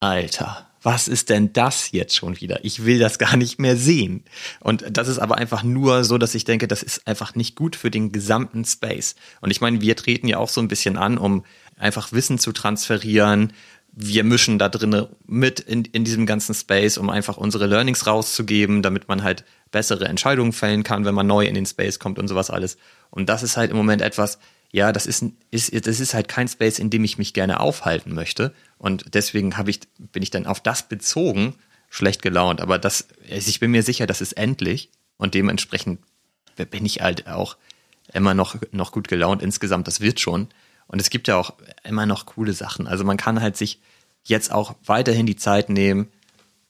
Alter, was ist denn das jetzt schon wieder? Ich will das gar nicht mehr sehen. Und das ist aber einfach nur so, dass ich denke, das ist einfach nicht gut für den gesamten Space. Und ich meine, wir treten ja auch so ein bisschen an, um einfach Wissen zu transferieren, wir mischen da drin mit in, in diesem ganzen Space, um einfach unsere Learnings rauszugeben, damit man halt bessere Entscheidungen fällen kann, wenn man neu in den Space kommt und sowas alles. Und das ist halt im Moment etwas, ja, das ist, ist, das ist halt kein Space, in dem ich mich gerne aufhalten möchte. Und deswegen ich, bin ich dann auf das bezogen schlecht gelaunt. Aber das, also ich bin mir sicher, das ist endlich. Und dementsprechend bin ich halt auch immer noch, noch gut gelaunt insgesamt. Das wird schon. Und es gibt ja auch immer noch coole Sachen. Also man kann halt sich jetzt auch weiterhin die Zeit nehmen,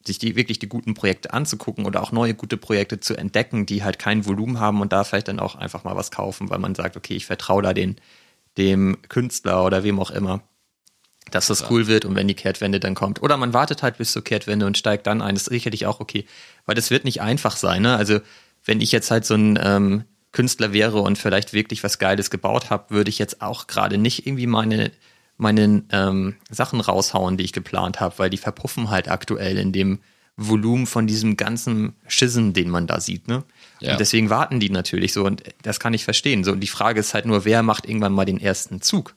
sich die wirklich die guten Projekte anzugucken oder auch neue gute Projekte zu entdecken, die halt kein Volumen haben und da vielleicht dann auch einfach mal was kaufen, weil man sagt, okay, ich vertraue da den, dem Künstler oder wem auch immer, dass das ja. cool wird und wenn die Kehrtwende dann kommt. Oder man wartet halt bis zur Kehrtwende und steigt dann ein. Das ist sicherlich auch okay, weil das wird nicht einfach sein. Ne? Also wenn ich jetzt halt so ein ähm, Künstler wäre und vielleicht wirklich was Geiles gebaut habe, würde ich jetzt auch gerade nicht irgendwie meine meine ähm, Sachen raushauen, die ich geplant habe, weil die verpuffen halt aktuell in dem Volumen von diesem ganzen Schissen, den man da sieht. Ne? Ja. Und deswegen warten die natürlich so und das kann ich verstehen. So, und die Frage ist halt nur, wer macht irgendwann mal den ersten Zug?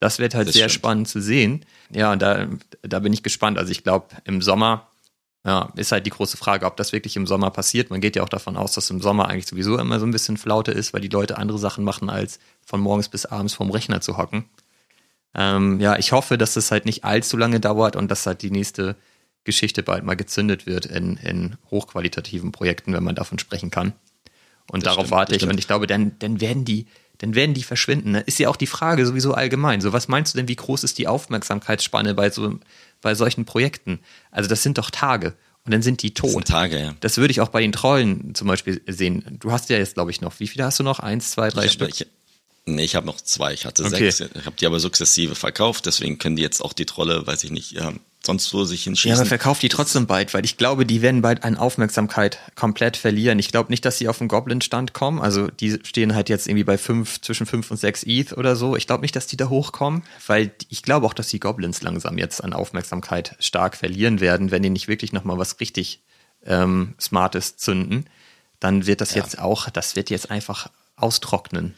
Das wird halt das sehr stimmt. spannend zu sehen. Ja, und da, da bin ich gespannt. Also ich glaube, im Sommer ja, ist halt die große Frage, ob das wirklich im Sommer passiert. Man geht ja auch davon aus, dass im Sommer eigentlich sowieso immer so ein bisschen Flaute ist, weil die Leute andere Sachen machen, als von morgens bis abends vorm Rechner zu hocken. Ähm, ja, ich hoffe, dass das halt nicht allzu lange dauert und dass halt die nächste Geschichte bald mal gezündet wird in, in hochqualitativen Projekten, wenn man davon sprechen kann. Und das darauf stimmt, warte ich. Und ich glaube, dann, dann werden die, dann werden die verschwinden. Ne? Ist ja auch die Frage sowieso allgemein. So, was meinst du denn, wie groß ist die Aufmerksamkeitsspanne bei so, bei solchen Projekten? Also, das sind doch Tage. Und dann sind die tot. Das sind Tage, ja. Das würde ich auch bei den Trollen zum Beispiel sehen. Du hast ja jetzt, glaube ich, noch, wie viele hast du noch? Eins, zwei, drei ich Stück? Ich, Nee, ich habe noch zwei. Ich hatte okay. sechs. Ich habe die aber sukzessive verkauft. Deswegen können die jetzt auch die Trolle, weiß ich nicht, ja, sonst wo sich hinschießen. Ja, aber verkauft die trotzdem bald, weil ich glaube, die werden bald an Aufmerksamkeit komplett verlieren. Ich glaube nicht, dass sie auf den Goblin-Stand kommen. Also die stehen halt jetzt irgendwie bei fünf, zwischen fünf und sechs ETH oder so. Ich glaube nicht, dass die da hochkommen, weil ich glaube auch, dass die Goblins langsam jetzt an Aufmerksamkeit stark verlieren werden, wenn die nicht wirklich nochmal was richtig ähm, Smartes zünden. Dann wird das ja. jetzt auch, das wird jetzt einfach austrocknen.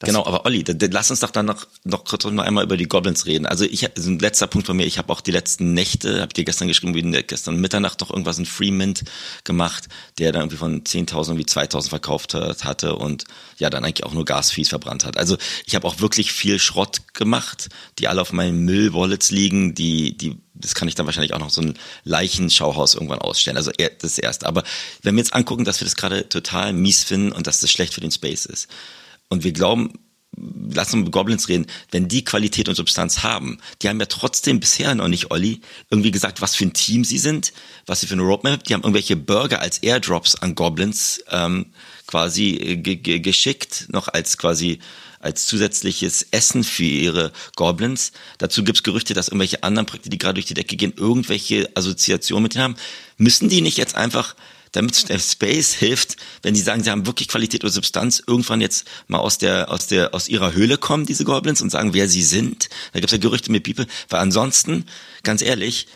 Genau, aber Olli, lass uns doch dann noch, noch kurz noch einmal über die Goblins reden. Also ich, also ein letzter Punkt von mir, ich habe auch die letzten Nächte, habe dir gestern geschrieben, wie gestern Mitternacht noch irgendwas in Freemint gemacht, der dann irgendwie von 10.000 wie 2.000 verkauft hat, hatte und ja, dann eigentlich auch nur Gasfees verbrannt hat. Also ich habe auch wirklich viel Schrott gemacht, die alle auf meinen Müllwallets liegen, die, die das kann ich dann wahrscheinlich auch noch so ein Leichenschauhaus irgendwann ausstellen. Also das erste. Aber wenn wir jetzt angucken, dass wir das gerade total mies finden und dass das schlecht für den Space ist, und wir glauben, lass uns mit Goblins reden, wenn die Qualität und Substanz haben, die haben ja trotzdem bisher noch nicht, Olli, irgendwie gesagt, was für ein Team sie sind, was sie für eine Roadmap, die haben irgendwelche Burger als Airdrops an Goblins ähm, quasi ge geschickt, noch als quasi als zusätzliches Essen für ihre Goblins. Dazu gibt's Gerüchte, dass irgendwelche anderen Projekte, die gerade durch die Decke gehen, irgendwelche Assoziationen mit denen haben. Müssen die nicht jetzt einfach damit der Space hilft, wenn sie sagen, sie haben wirklich Qualität oder Substanz, irgendwann jetzt mal aus der, aus der, aus ihrer Höhle kommen, diese Goblins, und sagen, wer sie sind. Da gibt's ja Gerüchte mit People, weil ansonsten, ganz ehrlich,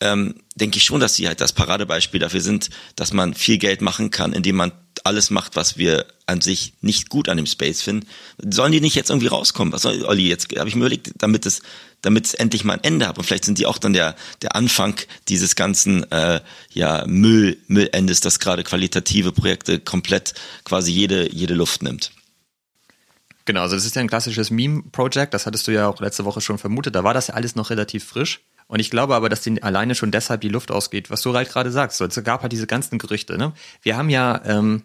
ähm, denke ich schon, dass sie halt das Paradebeispiel dafür sind, dass man viel Geld machen kann, indem man alles macht, was wir an sich nicht gut an dem Space finden. Sollen die nicht jetzt irgendwie rauskommen? Was soll Olli jetzt? Habe ich mir überlegt, damit es, damit es endlich mal ein Ende hat. Und vielleicht sind die auch dann der der Anfang dieses ganzen äh, ja Müll Müllendes, das gerade qualitative Projekte komplett quasi jede jede Luft nimmt. Genau, also das ist ja ein klassisches Meme-Project, das hattest du ja auch letzte Woche schon vermutet. Da war das ja alles noch relativ frisch. Und ich glaube aber, dass denen alleine schon deshalb die Luft ausgeht, was du halt gerade sagst. So, es gab halt diese ganzen Gerüchte. Ne? Wir haben ja ähm,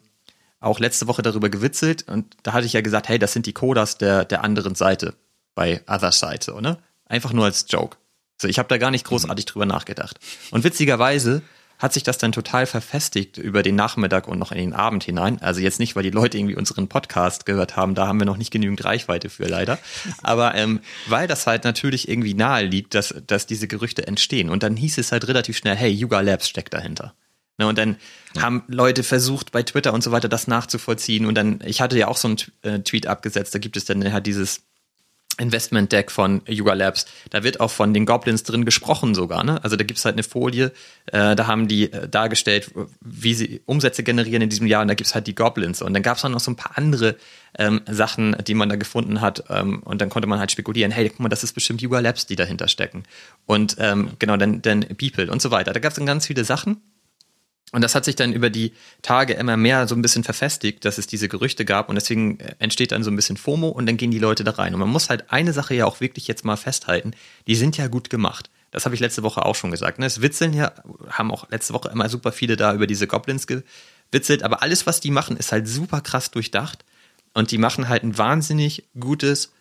auch letzte Woche darüber gewitzelt und da hatte ich ja gesagt, hey, das sind die Codas der, der anderen Seite bei Other Side, so, ne? Einfach nur als Joke. So, ich habe da gar nicht großartig drüber nachgedacht. Und witzigerweise hat sich das dann total verfestigt über den Nachmittag und noch in den Abend hinein. Also jetzt nicht, weil die Leute irgendwie unseren Podcast gehört haben, da haben wir noch nicht genügend Reichweite für leider. Aber ähm, weil das halt natürlich irgendwie nahe liegt, dass, dass diese Gerüchte entstehen. Und dann hieß es halt relativ schnell, hey, Yuga Labs steckt dahinter. Ne, und dann ja. haben Leute versucht, bei Twitter und so weiter das nachzuvollziehen. Und dann, ich hatte ja auch so einen äh, Tweet abgesetzt, da gibt es dann halt dieses Investment Deck von Yuga Labs. Da wird auch von den Goblins drin gesprochen sogar. Ne? Also da gibt's halt eine Folie, äh, da haben die äh, dargestellt, wie sie Umsätze generieren in diesem Jahr und da gibt's halt die Goblins. Und dann gab's auch noch so ein paar andere ähm, Sachen, die man da gefunden hat. Ähm, und dann konnte man halt spekulieren, hey, guck mal, das ist bestimmt Yuga Labs, die dahinter stecken. Und ähm, genau, dann, dann People und so weiter. Da gab's dann ganz viele Sachen. Und das hat sich dann über die Tage immer mehr so ein bisschen verfestigt, dass es diese Gerüchte gab und deswegen äh, entsteht dann so ein bisschen FOMO und dann gehen die Leute da rein. Und man muss halt eine Sache ja auch wirklich jetzt mal festhalten, die sind ja gut gemacht. Das habe ich letzte Woche auch schon gesagt. Ne? Es witzeln ja, haben auch letzte Woche immer super viele da über diese Goblins gewitzelt, aber alles, was die machen, ist halt super krass durchdacht und die machen halt ein wahnsinnig gutes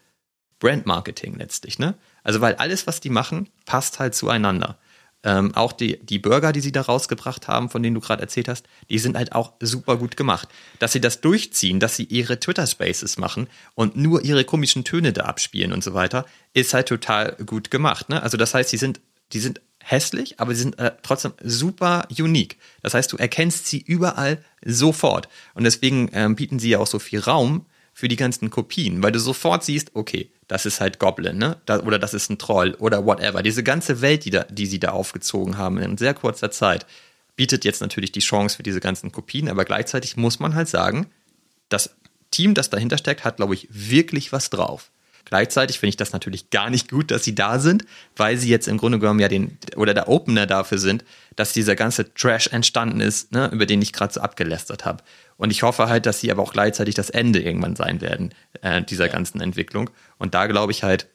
Brandmarketing letztlich. Ne? Also weil alles, was die machen, passt halt zueinander. Ähm, auch die, die Burger, die sie da rausgebracht haben, von denen du gerade erzählt hast, die sind halt auch super gut gemacht. Dass sie das durchziehen, dass sie ihre Twitter-Spaces machen und nur ihre komischen Töne da abspielen und so weiter, ist halt total gut gemacht. Ne? Also das heißt, die sind, die sind hässlich, aber sie sind äh, trotzdem super unique. Das heißt, du erkennst sie überall sofort. Und deswegen ähm, bieten sie ja auch so viel Raum für die ganzen Kopien, weil du sofort siehst, okay, das ist halt Goblin, ne? Oder das ist ein Troll oder whatever. Diese ganze Welt, die, da, die sie da aufgezogen haben in sehr kurzer Zeit, bietet jetzt natürlich die Chance für diese ganzen Kopien, aber gleichzeitig muss man halt sagen, das Team, das dahinter steckt, hat, glaube ich, wirklich was drauf. Gleichzeitig finde ich das natürlich gar nicht gut, dass sie da sind, weil sie jetzt im Grunde genommen ja den oder der Opener dafür sind, dass dieser ganze Trash entstanden ist, ne, über den ich gerade so abgelästert habe. Und ich hoffe halt, dass sie aber auch gleichzeitig das Ende irgendwann sein werden äh, dieser ganzen Entwicklung. Und da glaube ich halt,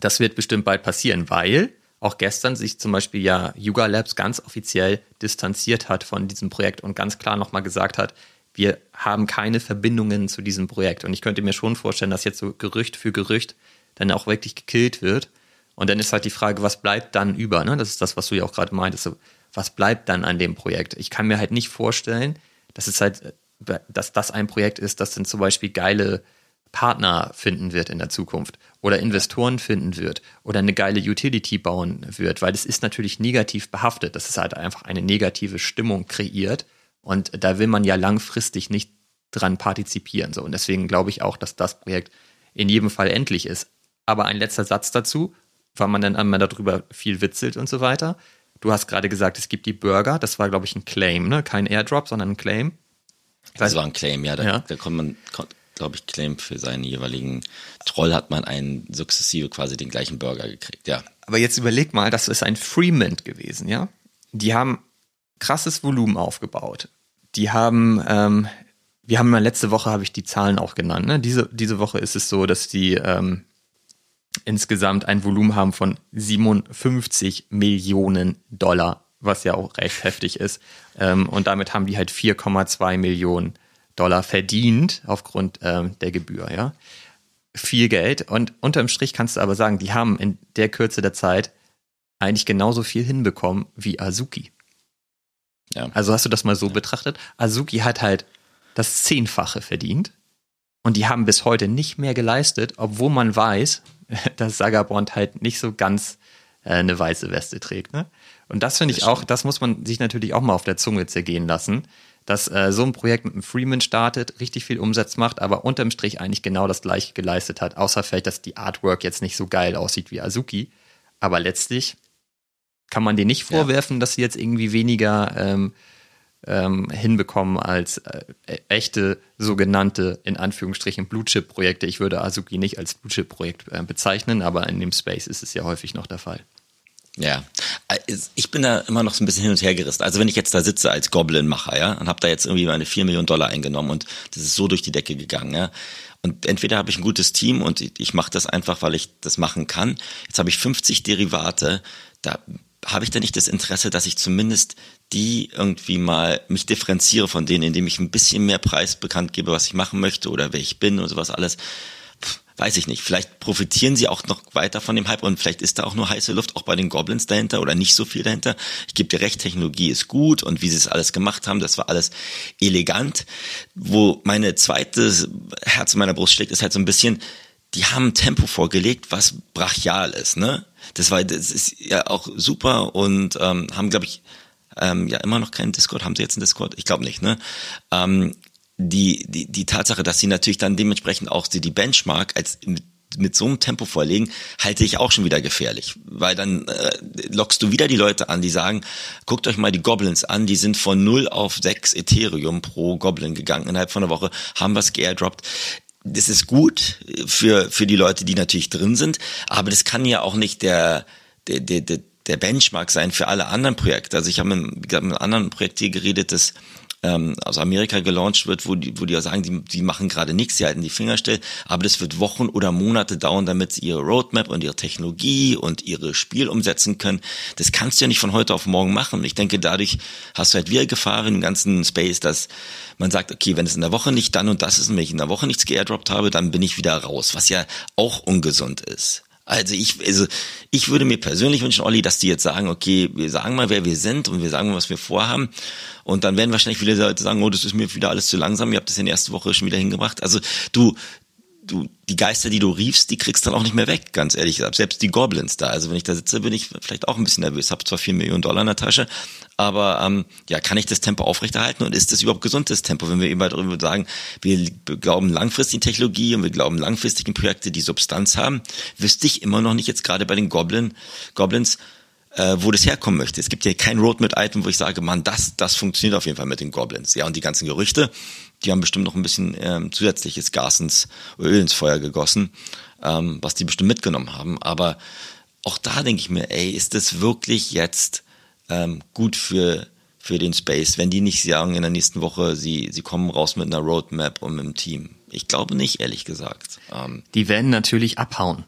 das wird bestimmt bald passieren, weil auch gestern sich zum Beispiel ja Yuga Labs ganz offiziell distanziert hat von diesem Projekt und ganz klar nochmal gesagt hat, wir haben keine Verbindungen zu diesem Projekt. Und ich könnte mir schon vorstellen, dass jetzt so Gerücht für Gerücht dann auch wirklich gekillt wird. Und dann ist halt die Frage, was bleibt dann über? Ne? Das ist das, was du ja auch gerade meintest. So, was bleibt dann an dem Projekt? Ich kann mir halt nicht vorstellen, dass es halt, dass das ein Projekt ist, das dann zum Beispiel geile Partner finden wird in der Zukunft oder Investoren finden wird oder eine geile Utility bauen wird, weil es ist natürlich negativ behaftet. Das ist halt einfach eine negative Stimmung kreiert und da will man ja langfristig nicht dran partizipieren. So. Und deswegen glaube ich auch, dass das Projekt in jedem Fall endlich ist. Aber ein letzter Satz dazu, weil man dann einmal darüber viel witzelt und so weiter. Du hast gerade gesagt, es gibt die Burger. Das war, glaube ich, ein Claim, ne? Kein Airdrop, sondern ein Claim. Das war ein Claim, ja. Da, ja. da kommt man, glaube ich, Claim für seinen jeweiligen Troll hat man einen sukzessive quasi den gleichen Burger gekriegt, ja. Aber jetzt überleg mal, das ist ein Freemint gewesen, ja. Die haben krasses Volumen aufgebaut. Die haben, ähm, wir haben mal letzte Woche habe ich die Zahlen auch genannt. Ne? Diese, diese Woche ist es so, dass die ähm, insgesamt ein Volumen haben von 57 Millionen Dollar, was ja auch recht heftig ist. Ähm, und damit haben die halt 4,2 Millionen Dollar verdient aufgrund ähm, der Gebühr, ja. Viel Geld. Und unterm Strich kannst du aber sagen, die haben in der Kürze der Zeit eigentlich genauso viel hinbekommen wie Azuki. Ja. Also hast du das mal so ja. betrachtet? Azuki hat halt das Zehnfache verdient und die haben bis heute nicht mehr geleistet, obwohl man weiß, dass Sagabond halt nicht so ganz äh, eine weiße Weste trägt. Ne? Und das finde ich auch, das muss man sich natürlich auch mal auf der Zunge zergehen lassen, dass äh, so ein Projekt mit einem Freeman startet, richtig viel Umsatz macht, aber unterm Strich eigentlich genau das gleiche geleistet hat, außer vielleicht, dass die Artwork jetzt nicht so geil aussieht wie Azuki. Aber letztlich kann man denen nicht vorwerfen, ja. dass sie jetzt irgendwie weniger ähm, ähm, hinbekommen als äh, echte sogenannte, in Anführungsstrichen, Blue-Chip-Projekte. Ich würde Azuki nicht als Blue-Chip-Projekt äh, bezeichnen, aber in dem Space ist es ja häufig noch der Fall. Ja, äh, ich bin da immer noch so ein bisschen hin und her gerissen. Also wenn ich jetzt da sitze als Goblin-Macher, ja, und habe da jetzt irgendwie meine 4 Millionen Dollar eingenommen und das ist so durch die Decke gegangen, ja. Und entweder habe ich ein gutes Team und ich mache das einfach, weil ich das machen kann. Jetzt habe ich 50 Derivate, da habe ich da nicht das Interesse, dass ich zumindest die irgendwie mal mich differenziere von denen, indem ich ein bisschen mehr Preis bekannt gebe, was ich machen möchte oder wer ich bin und sowas alles. Weiß ich nicht. Vielleicht profitieren sie auch noch weiter von dem Hype und vielleicht ist da auch nur heiße Luft auch bei den Goblins dahinter oder nicht so viel dahinter. Ich gebe dir recht, Technologie ist gut und wie sie es alles gemacht haben, das war alles elegant. Wo meine zweite Herz in meiner Brust schlägt, ist halt so ein bisschen, die haben Tempo vorgelegt, was brachial ist, ne? Das war, das ist ja auch super und ähm, haben, glaube ich, ähm, ja immer noch keinen Discord. Haben sie jetzt einen Discord? Ich glaube nicht, ne? Ähm, die, die, die Tatsache, dass sie natürlich dann dementsprechend auch die, die Benchmark als mit, so einem Tempo vorlegen, halte ich auch schon wieder gefährlich. Weil dann äh, lockst du wieder die Leute an, die sagen, guckt euch mal die Goblins an, die sind von 0 auf 6 Ethereum pro Goblin gegangen innerhalb von einer Woche, haben was geairdroppt das ist gut für, für die Leute, die natürlich drin sind, aber das kann ja auch nicht der, der, der, der Benchmark sein für alle anderen Projekte. Also ich habe mit, mit einem anderen Projekt hier geredet, das ähm, aus Amerika gelauncht wird, wo die, wo die auch sagen, die, die machen gerade nichts, sie halten die Finger still, aber das wird Wochen oder Monate dauern, damit sie ihre Roadmap und ihre Technologie und ihre Spiel umsetzen können. Das kannst du ja nicht von heute auf morgen machen. Ich denke, dadurch hast du halt wieder Gefahr im ganzen Space, dass man sagt, okay, wenn es in der Woche nicht dann und das ist wenn ich in der Woche nichts geairdroppt habe, dann bin ich wieder raus, was ja auch ungesund ist. Also ich, also ich würde mir persönlich wünschen, Olli, dass die jetzt sagen, okay, wir sagen mal, wer wir sind und wir sagen mal, was wir vorhaben. Und dann werden wahrscheinlich viele Leute sagen, oh, das ist mir wieder alles zu langsam, ihr habt das in der ersten Woche schon wieder hingebracht. Also du, du, die Geister, die du riefst, die kriegst dann auch nicht mehr weg, ganz ehrlich gesagt. Selbst die Goblins da. Also wenn ich da sitze, bin ich vielleicht auch ein bisschen nervös. Hab zwar vier Millionen Dollar in der Tasche, aber ähm, ja, kann ich das Tempo aufrechterhalten und ist das überhaupt gesundes Tempo? Wenn wir immer darüber sagen, wir glauben langfristig in Technologie und wir glauben langfristig in Projekte, die Substanz haben, wüsste ich immer noch nicht jetzt gerade bei den Goblin, Goblins, äh, wo das herkommen möchte. Es gibt ja kein Roadmap-Item, wo ich sage, man, das, das funktioniert auf jeden Fall mit den Goblins. Ja, und die ganzen Gerüchte, die haben bestimmt noch ein bisschen ähm, zusätzliches Gas ins Öl ins Feuer gegossen, ähm, was die bestimmt mitgenommen haben. Aber auch da denke ich mir, ey, ist das wirklich jetzt ähm, gut für für den Space, wenn die nicht sagen in der nächsten Woche, sie, sie kommen raus mit einer Roadmap und mit dem Team. Ich glaube nicht, ehrlich gesagt. Ähm, die werden natürlich abhauen.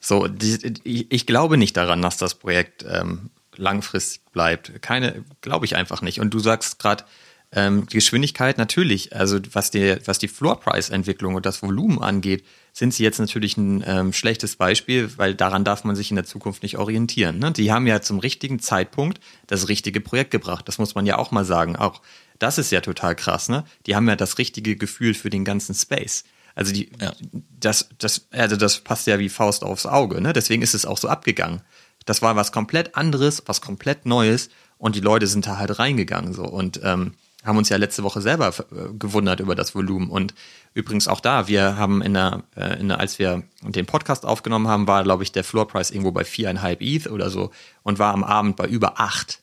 So, die, ich glaube nicht daran, dass das Projekt ähm, langfristig bleibt. Keine, glaube ich einfach nicht. Und du sagst gerade, ähm, die Geschwindigkeit natürlich, also was die, was die Floor-Price-Entwicklung und das Volumen angeht, sind sie jetzt natürlich ein ähm, schlechtes Beispiel, weil daran darf man sich in der Zukunft nicht orientieren. Ne? Die haben ja zum richtigen Zeitpunkt das richtige Projekt gebracht. Das muss man ja auch mal sagen. Auch das ist ja total krass. Ne? Die haben ja das richtige Gefühl für den ganzen Space. Also die, ja. das, das, also das passt ja wie Faust aufs Auge. Ne? Deswegen ist es auch so abgegangen. Das war was komplett anderes, was komplett Neues und die Leute sind da halt reingegangen so und ähm, haben uns ja letzte Woche selber äh, gewundert über das Volumen. Und übrigens auch da, wir haben in der, äh, in der als wir den Podcast aufgenommen haben, war, glaube ich, der Floorpreis irgendwo bei viereinhalb ETH oder so und war am Abend bei über acht.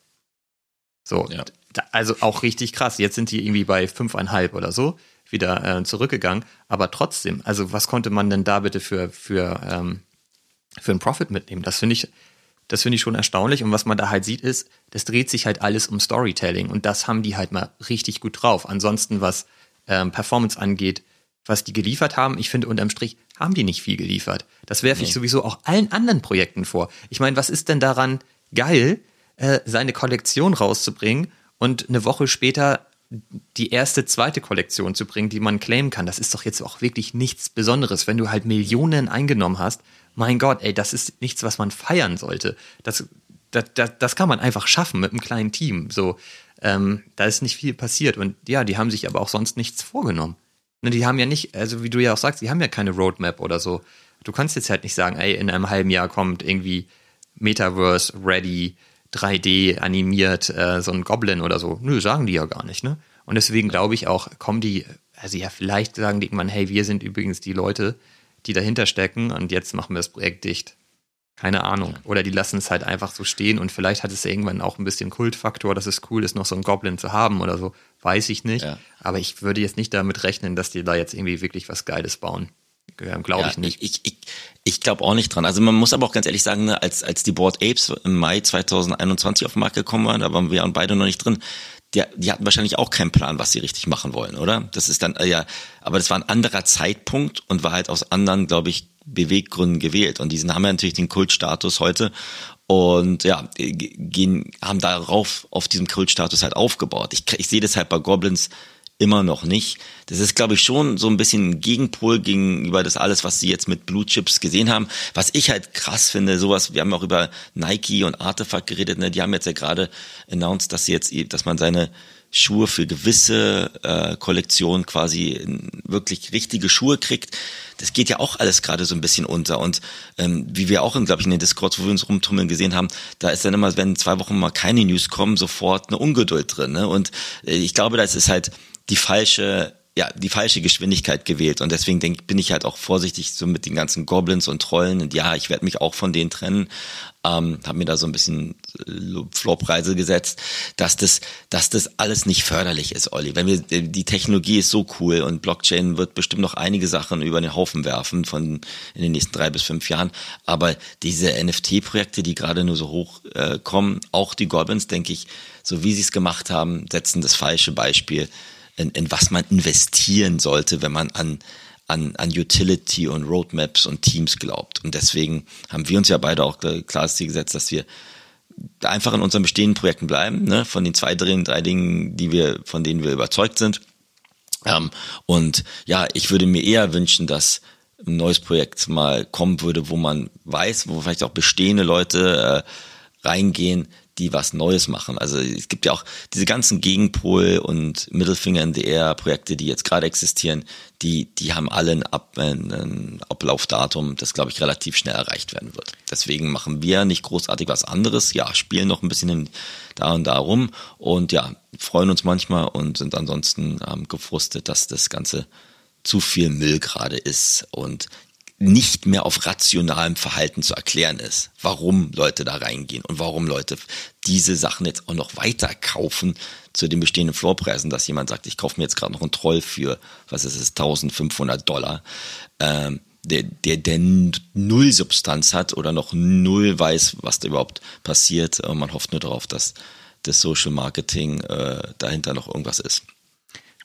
So, ja. also auch richtig krass. Jetzt sind die irgendwie bei fünfeinhalb oder so wieder äh, zurückgegangen. Aber trotzdem, also was konnte man denn da bitte für, für, ähm, für einen Profit mitnehmen? Das finde ich, das finde ich schon erstaunlich. Und was man da halt sieht, ist, das dreht sich halt alles um Storytelling. Und das haben die halt mal richtig gut drauf. Ansonsten, was ähm, Performance angeht, was die geliefert haben, ich finde unterm Strich haben die nicht viel geliefert. Das werfe ich sowieso auch allen anderen Projekten vor. Ich meine, was ist denn daran geil, äh, seine Kollektion rauszubringen und eine Woche später die erste, zweite Kollektion zu bringen, die man claimen kann? Das ist doch jetzt auch wirklich nichts Besonderes, wenn du halt Millionen eingenommen hast mein Gott, ey, das ist nichts, was man feiern sollte. Das, das, das, das kann man einfach schaffen mit einem kleinen Team. So, ähm, da ist nicht viel passiert. Und ja, die haben sich aber auch sonst nichts vorgenommen. Ne, die haben ja nicht, also wie du ja auch sagst, die haben ja keine Roadmap oder so. Du kannst jetzt halt nicht sagen, ey, in einem halben Jahr kommt irgendwie Metaverse ready, 3D animiert, äh, so ein Goblin oder so. Nö, sagen die ja gar nicht, ne? Und deswegen glaube ich auch, kommen die, also ja, vielleicht sagen die irgendwann, hey, wir sind übrigens die Leute, die dahinter stecken und jetzt machen wir das Projekt dicht. Keine Ahnung. Oder die lassen es halt einfach so stehen und vielleicht hat es ja irgendwann auch ein bisschen Kultfaktor, dass es cool ist, noch so einen Goblin zu haben oder so. Weiß ich nicht. Ja. Aber ich würde jetzt nicht damit rechnen, dass die da jetzt irgendwie wirklich was Geiles bauen. Glaube ja, ich nicht. Ich, ich, ich glaube auch nicht dran. Also man muss aber auch ganz ehrlich sagen, ne, als, als die Board Apes im Mai 2021 auf den Markt gekommen waren, da waren wir beide noch nicht drin, die, die hatten wahrscheinlich auch keinen Plan, was sie richtig machen wollen, oder? Das ist dann, äh, ja, aber das war ein anderer Zeitpunkt und war halt aus anderen, glaube ich, Beweggründen gewählt. Und diesen haben ja natürlich den Kultstatus heute und ja, gehen, haben darauf, auf diesem Kultstatus halt aufgebaut. Ich, ich sehe das halt bei Goblins immer noch nicht. Das ist, glaube ich, schon so ein bisschen ein Gegenpol gegenüber das alles, was sie jetzt mit Blue Chips gesehen haben. Was ich halt krass finde, sowas, wir haben auch über Nike und Artefakt geredet, ne? die haben jetzt ja gerade announced, dass sie jetzt, dass man seine Schuhe für gewisse äh, Kollektionen quasi wirklich richtige Schuhe kriegt. Das geht ja auch alles gerade so ein bisschen unter. Und ähm, wie wir auch, glaube ich, in den Discords, wo wir uns rumtummeln gesehen haben, da ist dann immer, wenn zwei Wochen mal keine News kommen, sofort eine Ungeduld drin. Ne? Und äh, ich glaube, das ist halt die falsche ja, die falsche Geschwindigkeit gewählt. Und deswegen denk, bin ich halt auch vorsichtig so mit den ganzen Goblins und Trollen. Und ja, ich werde mich auch von denen trennen. Ähm, habe mir da so ein bisschen äh, Floppreise gesetzt, dass das, dass das alles nicht förderlich ist, Olli. Wenn wir, die Technologie ist so cool und Blockchain wird bestimmt noch einige Sachen über den Haufen werfen von in den nächsten drei bis fünf Jahren. Aber diese NFT-Projekte, die gerade nur so hoch äh, kommen, auch die Goblins, denke ich, so wie sie es gemacht haben, setzen das falsche Beispiel in, in was man investieren sollte, wenn man an, an, an Utility und Roadmaps und Teams glaubt. Und deswegen haben wir uns ja beide auch klar das Ziel gesetzt, dass wir einfach in unseren bestehenden Projekten bleiben, ne, von den zwei, drei, Dingen, die wir, von denen wir überzeugt sind. Ähm, und ja, ich würde mir eher wünschen, dass ein neues Projekt mal kommen würde, wo man weiß, wo vielleicht auch bestehende Leute äh, reingehen, die was Neues machen. Also es gibt ja auch diese ganzen Gegenpol und Mittelfinger in the Air Projekte, die jetzt gerade existieren, die, die haben alle ein, Ab, ein Ablaufdatum, das glaube ich relativ schnell erreicht werden wird. Deswegen machen wir nicht großartig was anderes. Ja, spielen noch ein bisschen da und da rum und ja, freuen uns manchmal und sind ansonsten ähm, gefrustet, dass das Ganze zu viel Müll gerade ist und nicht mehr auf rationalem Verhalten zu erklären ist, warum Leute da reingehen und warum Leute diese Sachen jetzt auch noch weiter kaufen zu den bestehenden Floorpreisen, dass jemand sagt, ich kaufe mir jetzt gerade noch einen Troll für, was ist es, 1500 Dollar, ähm, der, der, der null Substanz hat oder noch null weiß, was da überhaupt passiert. Und man hofft nur darauf, dass das Social Marketing äh, dahinter noch irgendwas ist.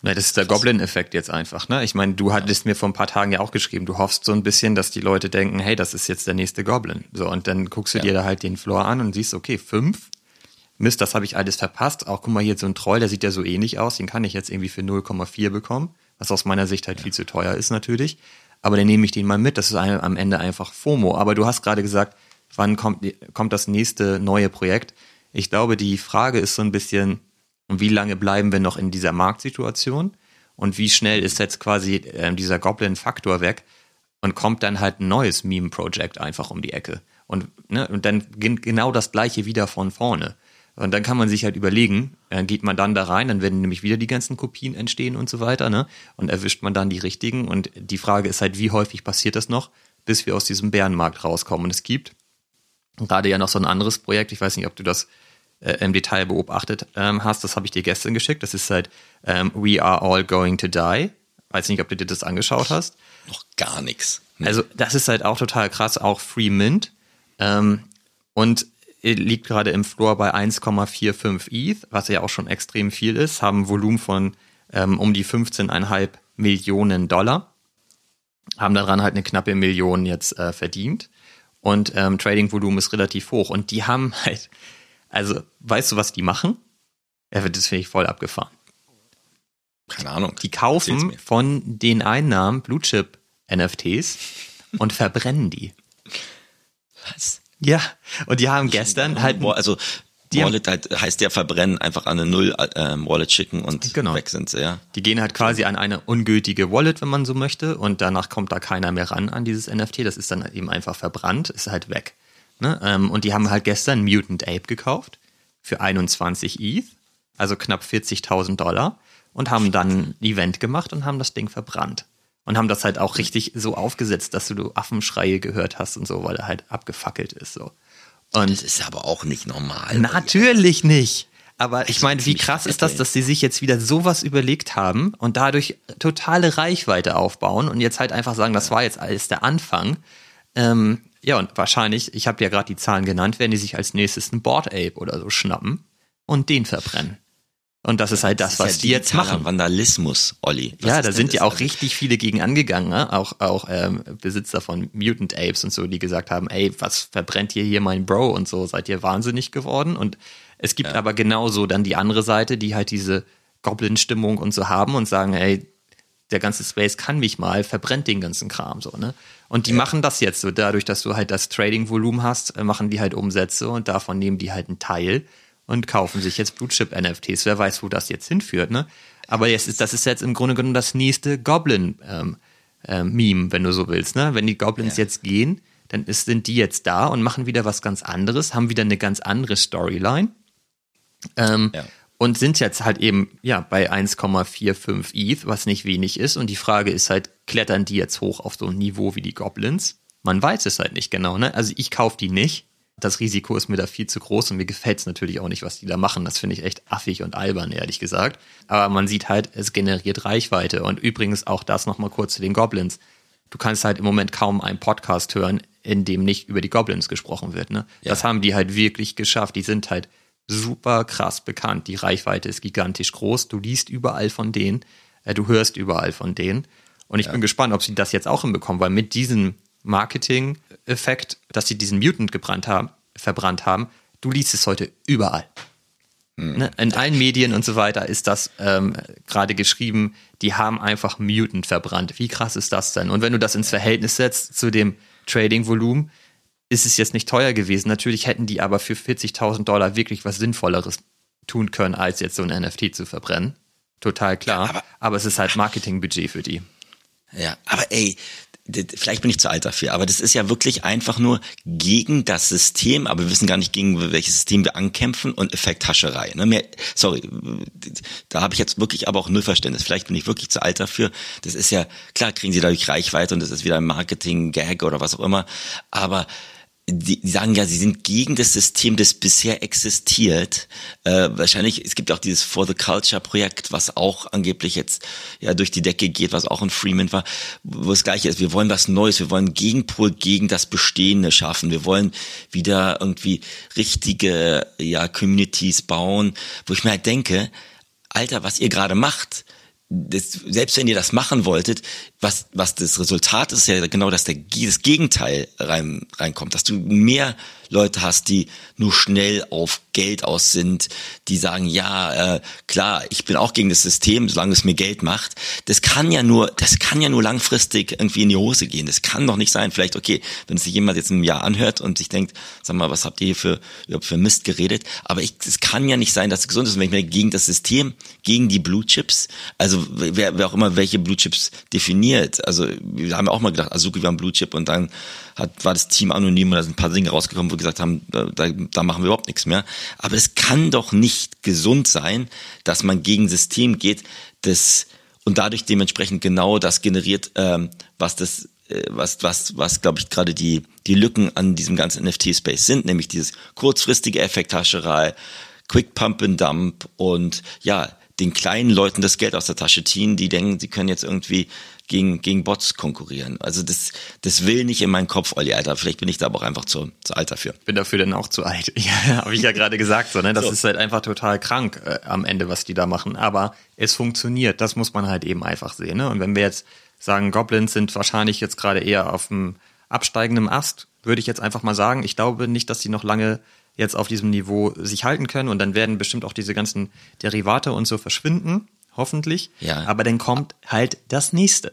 Ja, das ist der Goblin-Effekt jetzt einfach, ne? Ich meine, du hattest mir vor ein paar Tagen ja auch geschrieben, du hoffst so ein bisschen, dass die Leute denken, hey, das ist jetzt der nächste Goblin. So, und dann guckst du ja. dir da halt den Floor an und siehst, okay, fünf. Mist, das habe ich alles verpasst. Auch guck mal hier so ein Troll, der sieht ja so ähnlich aus, den kann ich jetzt irgendwie für 0,4 bekommen, was aus meiner Sicht halt ja. viel zu teuer ist natürlich. Aber dann nehme ich den mal mit. Das ist am Ende einfach FOMO. Aber du hast gerade gesagt, wann kommt, kommt das nächste neue Projekt? Ich glaube, die Frage ist so ein bisschen, und wie lange bleiben wir noch in dieser Marktsituation? Und wie schnell ist jetzt quasi äh, dieser Goblin-Faktor weg und kommt dann halt ein neues Meme-Project einfach um die Ecke? Und, ne, und dann genau das gleiche wieder von vorne. Und dann kann man sich halt überlegen, äh, geht man dann da rein, dann werden nämlich wieder die ganzen Kopien entstehen und so weiter, ne? Und erwischt man dann die richtigen. Und die Frage ist halt, wie häufig passiert das noch, bis wir aus diesem Bärenmarkt rauskommen? Und es gibt gerade ja noch so ein anderes Projekt, ich weiß nicht, ob du das äh, im Detail beobachtet ähm, hast. Das habe ich dir gestern geschickt. Das ist halt ähm, We Are All Going to Die. Weiß nicht, ob du dir das angeschaut hast. Noch gar nichts. Nee. Also das ist halt auch total krass, auch Free Mint. Ähm, und liegt gerade im Floor bei 1,45 ETH, was ja auch schon extrem viel ist, haben ein Volumen von ähm, um die 15,5 Millionen Dollar, haben daran halt eine knappe Million jetzt äh, verdient und ähm, Trading-Volumen ist relativ hoch und die haben halt also, weißt du, was die machen? Ja, das finde ich voll abgefahren. Keine Ahnung. Die kaufen von den Einnahmen Blue Chip NFTs und verbrennen die. Was? Ja, und die haben gestern halt. Also, die Wallet halt, heißt ja verbrennen, einfach an eine Null äh, Wallet schicken und genau. weg sind sie, ja. Die gehen halt quasi an eine ungültige Wallet, wenn man so möchte, und danach kommt da keiner mehr ran an dieses NFT. Das ist dann eben einfach verbrannt, ist halt weg. Ne? Ähm, und die haben halt gestern Mutant Ape gekauft für 21 ETH, also knapp 40.000 Dollar, und haben dann ein Event gemacht und haben das Ding verbrannt. Und haben das halt auch richtig so aufgesetzt, dass du Affenschreie gehört hast und so, weil er halt abgefackelt ist. So. Und das ist aber auch nicht normal. Natürlich nicht. Aber ich meine, wie krass ist das, dass sie sich jetzt wieder sowas überlegt haben und dadurch totale Reichweite aufbauen und jetzt halt einfach sagen, das war jetzt alles der Anfang. Ähm, ja, und wahrscheinlich, ich habe ja gerade die Zahlen genannt, werden die sich als nächstes einen Board Ape oder so schnappen und den verbrennen. Und das ist halt das, das ist was ja die jetzt machen. Vandalismus, Olli. Was ja, da sind ja auch richtig viele gegen angegangen, ne? auch auch ähm, Besitzer von Mutant Apes und so, die gesagt haben, ey, was verbrennt ihr hier mein Bro und so, seid ihr wahnsinnig geworden? Und es gibt ja. aber genauso dann die andere Seite, die halt diese Goblin-Stimmung und so haben und sagen, ey, der ganze Space kann mich mal, verbrennt den ganzen Kram so, ne? Und die ja. machen das jetzt so, dadurch, dass du halt das Trading-Volumen hast, äh, machen die halt Umsätze und davon nehmen die halt einen Teil und kaufen sich jetzt Blue Chip NFTs. Wer weiß, wo das jetzt hinführt, ne? Aber jetzt ist, das ist jetzt im Grunde genommen das nächste Goblin ähm, äh, Meme, wenn du so willst, ne? Wenn die Goblins ja. jetzt gehen, dann ist, sind die jetzt da und machen wieder was ganz anderes, haben wieder eine ganz andere Storyline. Ähm, ja und sind jetzt halt eben ja bei 1,45 ETH, was nicht wenig ist. Und die Frage ist halt, klettern die jetzt hoch auf so ein Niveau wie die Goblins? Man weiß es halt nicht genau. Ne? Also ich kaufe die nicht. Das Risiko ist mir da viel zu groß und mir gefällt es natürlich auch nicht, was die da machen. Das finde ich echt affig und albern, ehrlich gesagt. Aber man sieht halt, es generiert Reichweite. Und übrigens auch das nochmal kurz zu den Goblins. Du kannst halt im Moment kaum einen Podcast hören, in dem nicht über die Goblins gesprochen wird. Ne? Ja. Das haben die halt wirklich geschafft. Die sind halt super krass bekannt. Die Reichweite ist gigantisch groß. Du liest überall von denen, äh, du hörst überall von denen. Und ich ja. bin gespannt, ob sie das jetzt auch hinbekommen, weil mit diesem Marketing-Effekt, dass sie diesen Mutant gebrannt haben, verbrannt haben, du liest es heute überall. Mhm. Ne? In allen Medien und so weiter ist das ähm, gerade geschrieben, die haben einfach Mutant verbrannt. Wie krass ist das denn? Und wenn du das ins Verhältnis setzt zu dem Trading-Volumen, ist es jetzt nicht teuer gewesen. Natürlich hätten die aber für 40.000 Dollar wirklich was Sinnvolleres tun können, als jetzt so ein NFT zu verbrennen. Total klar. Ja, aber, aber, es ist halt Marketingbudget für die. Ja, aber ey, vielleicht bin ich zu alt dafür, aber das ist ja wirklich einfach nur gegen das System, aber wir wissen gar nicht, gegen welches System wir ankämpfen und Effekthascherei. Ne? Mehr, sorry, da habe ich jetzt wirklich aber auch null Verständnis. Vielleicht bin ich wirklich zu alt dafür. Das ist ja, klar kriegen sie dadurch Reichweite und das ist wieder ein Marketing-Gag oder was auch immer, aber die, die sagen ja, sie sind gegen das System, das bisher existiert. Äh, wahrscheinlich, es gibt auch dieses For the Culture Projekt, was auch angeblich jetzt ja durch die Decke geht, was auch ein Freeman war, wo es gleiche ist. Wir wollen was Neues, wir wollen Gegenpol gegen das Bestehende schaffen. Wir wollen wieder irgendwie richtige ja Communities bauen, wo ich mir halt denke, Alter, was ihr gerade macht, das, selbst wenn ihr das machen wolltet, was, was das Resultat ist ja genau, dass der, das Gegenteil rein, reinkommt, dass du mehr Leute hast, die nur schnell auf Geld aus sind, die sagen, ja, äh, klar, ich bin auch gegen das System, solange es mir Geld macht. Das kann ja nur, das kann ja nur langfristig irgendwie in die Hose gehen. Das kann doch nicht sein. Vielleicht, okay, wenn sich jemand jetzt ein Jahr anhört und sich denkt, sag mal, was habt ihr hier für, für Mist geredet? Aber ich, es kann ja nicht sein, dass es gesund ist. Und wenn ich mir gegen das System, gegen die Blue Chips, also wer, wer auch immer welche Blue Chips definiert, also wir haben ja auch mal gedacht, Azuki war ein Blue Chip und dann hat, war das Team anonym und da sind ein paar Dinge rausgekommen, wo wir gesagt haben, da, da machen wir überhaupt nichts mehr. Aber es kann doch nicht gesund sein, dass man gegen System geht, das und dadurch dementsprechend genau das generiert, ähm, was das äh, was, was, was glaube ich, gerade die, die Lücken an diesem ganzen NFT-Space sind, nämlich dieses kurzfristige Effekthascherei, Quick Pump and Dump und ja, den kleinen Leuten das Geld aus der Tasche ziehen, die denken, sie können jetzt irgendwie gegen, gegen Bots konkurrieren. Also das, das will nicht in meinen Kopf, Olli, Alter. Vielleicht bin ich da aber auch einfach zu, zu alt dafür. Bin dafür dann auch zu alt. Ja, habe ich ja gerade gesagt. So, ne? Das so. ist halt einfach total krank äh, am Ende, was die da machen. Aber es funktioniert. Das muss man halt eben einfach sehen. Ne? Und wenn wir jetzt sagen, Goblins sind wahrscheinlich jetzt gerade eher auf dem absteigenden Ast, würde ich jetzt einfach mal sagen. Ich glaube nicht, dass die noch lange jetzt auf diesem Niveau sich halten können und dann werden bestimmt auch diese ganzen Derivate und so verschwinden hoffentlich. Ja. Aber dann kommt halt das nächste.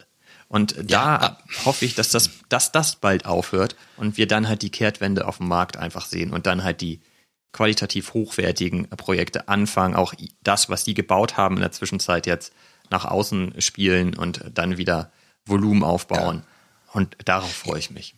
Und da ja. hoffe ich, dass das, dass das bald aufhört und wir dann halt die Kehrtwende auf dem Markt einfach sehen und dann halt die qualitativ hochwertigen Projekte anfangen, auch das, was die gebaut haben in der Zwischenzeit jetzt nach außen spielen und dann wieder Volumen aufbauen. Ja. Und darauf freue ich mich.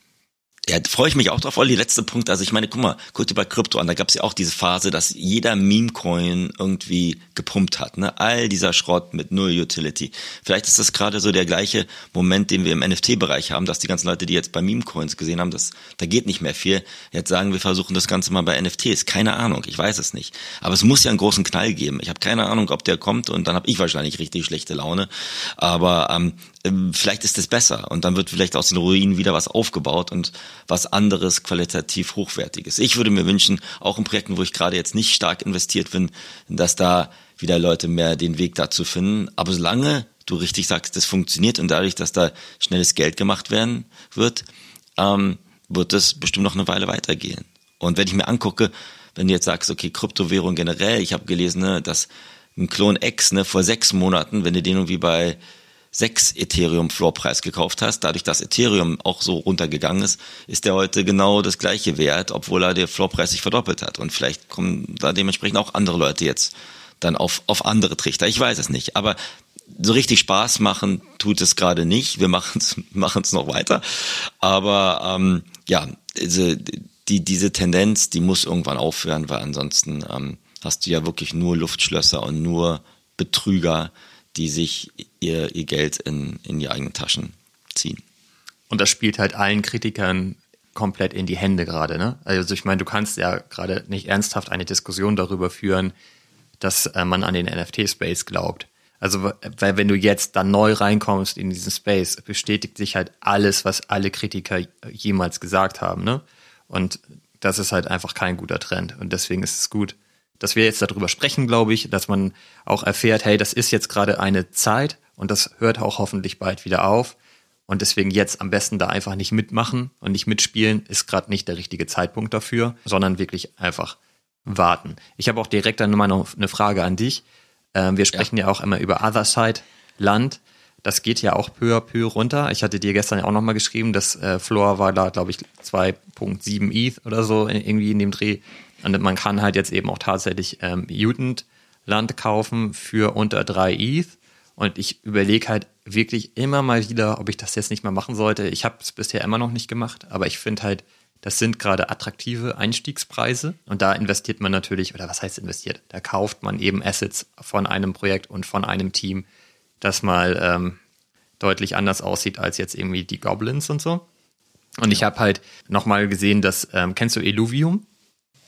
Ja, freue ich mich auch drauf. Olli, letzter Punkt. Also ich meine, guck mal, guck dir bei Krypto an, da gab es ja auch diese Phase, dass jeder Meme-Coin irgendwie gepumpt hat. Ne? All dieser Schrott mit null Utility. Vielleicht ist das gerade so der gleiche Moment, den wir im NFT-Bereich haben, dass die ganzen Leute, die jetzt bei Meme-Coins gesehen haben, dass da geht nicht mehr viel, jetzt sagen, wir versuchen das Ganze mal bei NFTs. Keine Ahnung, ich weiß es nicht. Aber es muss ja einen großen Knall geben. Ich habe keine Ahnung, ob der kommt und dann habe ich wahrscheinlich richtig schlechte Laune. Aber ähm, ähm, vielleicht ist es besser und dann wird vielleicht aus den Ruinen wieder was aufgebaut und was anderes qualitativ hochwertiges. Ich würde mir wünschen, auch in Projekten, wo ich gerade jetzt nicht stark investiert bin, dass da wieder Leute mehr den Weg dazu finden. Aber solange du richtig sagst, das funktioniert und dadurch, dass da schnelles Geld gemacht werden wird, ähm, wird das bestimmt noch eine Weile weitergehen. Und wenn ich mir angucke, wenn du jetzt sagst, okay, Kryptowährung generell, ich habe gelesen, ne, dass ein Klon X ne, vor sechs Monaten, wenn du den irgendwie bei sechs Ethereum Floorpreis gekauft hast, dadurch, dass Ethereum auch so runtergegangen ist, ist der heute genau das gleiche wert, obwohl er der Floorpreis sich verdoppelt hat. Und vielleicht kommen da dementsprechend auch andere Leute jetzt dann auf, auf andere Trichter. Ich weiß es nicht. Aber so richtig Spaß machen tut es gerade nicht. Wir machen es machen es noch weiter. Aber ähm, ja, diese, die, diese Tendenz, die muss irgendwann aufhören, weil ansonsten ähm, hast du ja wirklich nur Luftschlösser und nur Betrüger, die sich ihr, ihr Geld in, in die eigenen Taschen ziehen. Und das spielt halt allen Kritikern komplett in die Hände gerade. Ne? Also ich meine, du kannst ja gerade nicht ernsthaft eine Diskussion darüber führen, dass äh, man an den NFT-Space glaubt. Also weil wenn du jetzt dann neu reinkommst in diesen Space, bestätigt sich halt alles, was alle Kritiker jemals gesagt haben. Ne? Und das ist halt einfach kein guter Trend. Und deswegen ist es gut, dass wir jetzt darüber sprechen, glaube ich, dass man auch erfährt, hey, das ist jetzt gerade eine Zeit und das hört auch hoffentlich bald wieder auf. Und deswegen jetzt am besten da einfach nicht mitmachen und nicht mitspielen, ist gerade nicht der richtige Zeitpunkt dafür, sondern wirklich einfach warten. Ich habe auch direkt dann mal noch eine Frage an dich. Ähm, wir sprechen ja. ja auch immer über Other Side Land. Das geht ja auch peu à peu runter. Ich hatte dir gestern ja auch nochmal geschrieben, das äh, Floor war da, glaube ich, 2.7 ETH oder so irgendwie in dem Dreh. Und man kann halt jetzt eben auch tatsächlich ähm, Mutant Land kaufen für unter 3 ETH. Und ich überlege halt wirklich immer mal wieder, ob ich das jetzt nicht mal machen sollte. Ich habe es bisher immer noch nicht gemacht, aber ich finde halt, das sind gerade attraktive Einstiegspreise. Und da investiert man natürlich, oder was heißt investiert? Da kauft man eben Assets von einem Projekt und von einem Team, das mal ähm, deutlich anders aussieht als jetzt irgendwie die Goblins und so. Und ja. ich habe halt nochmal gesehen, dass, ähm, kennst du Illuvium?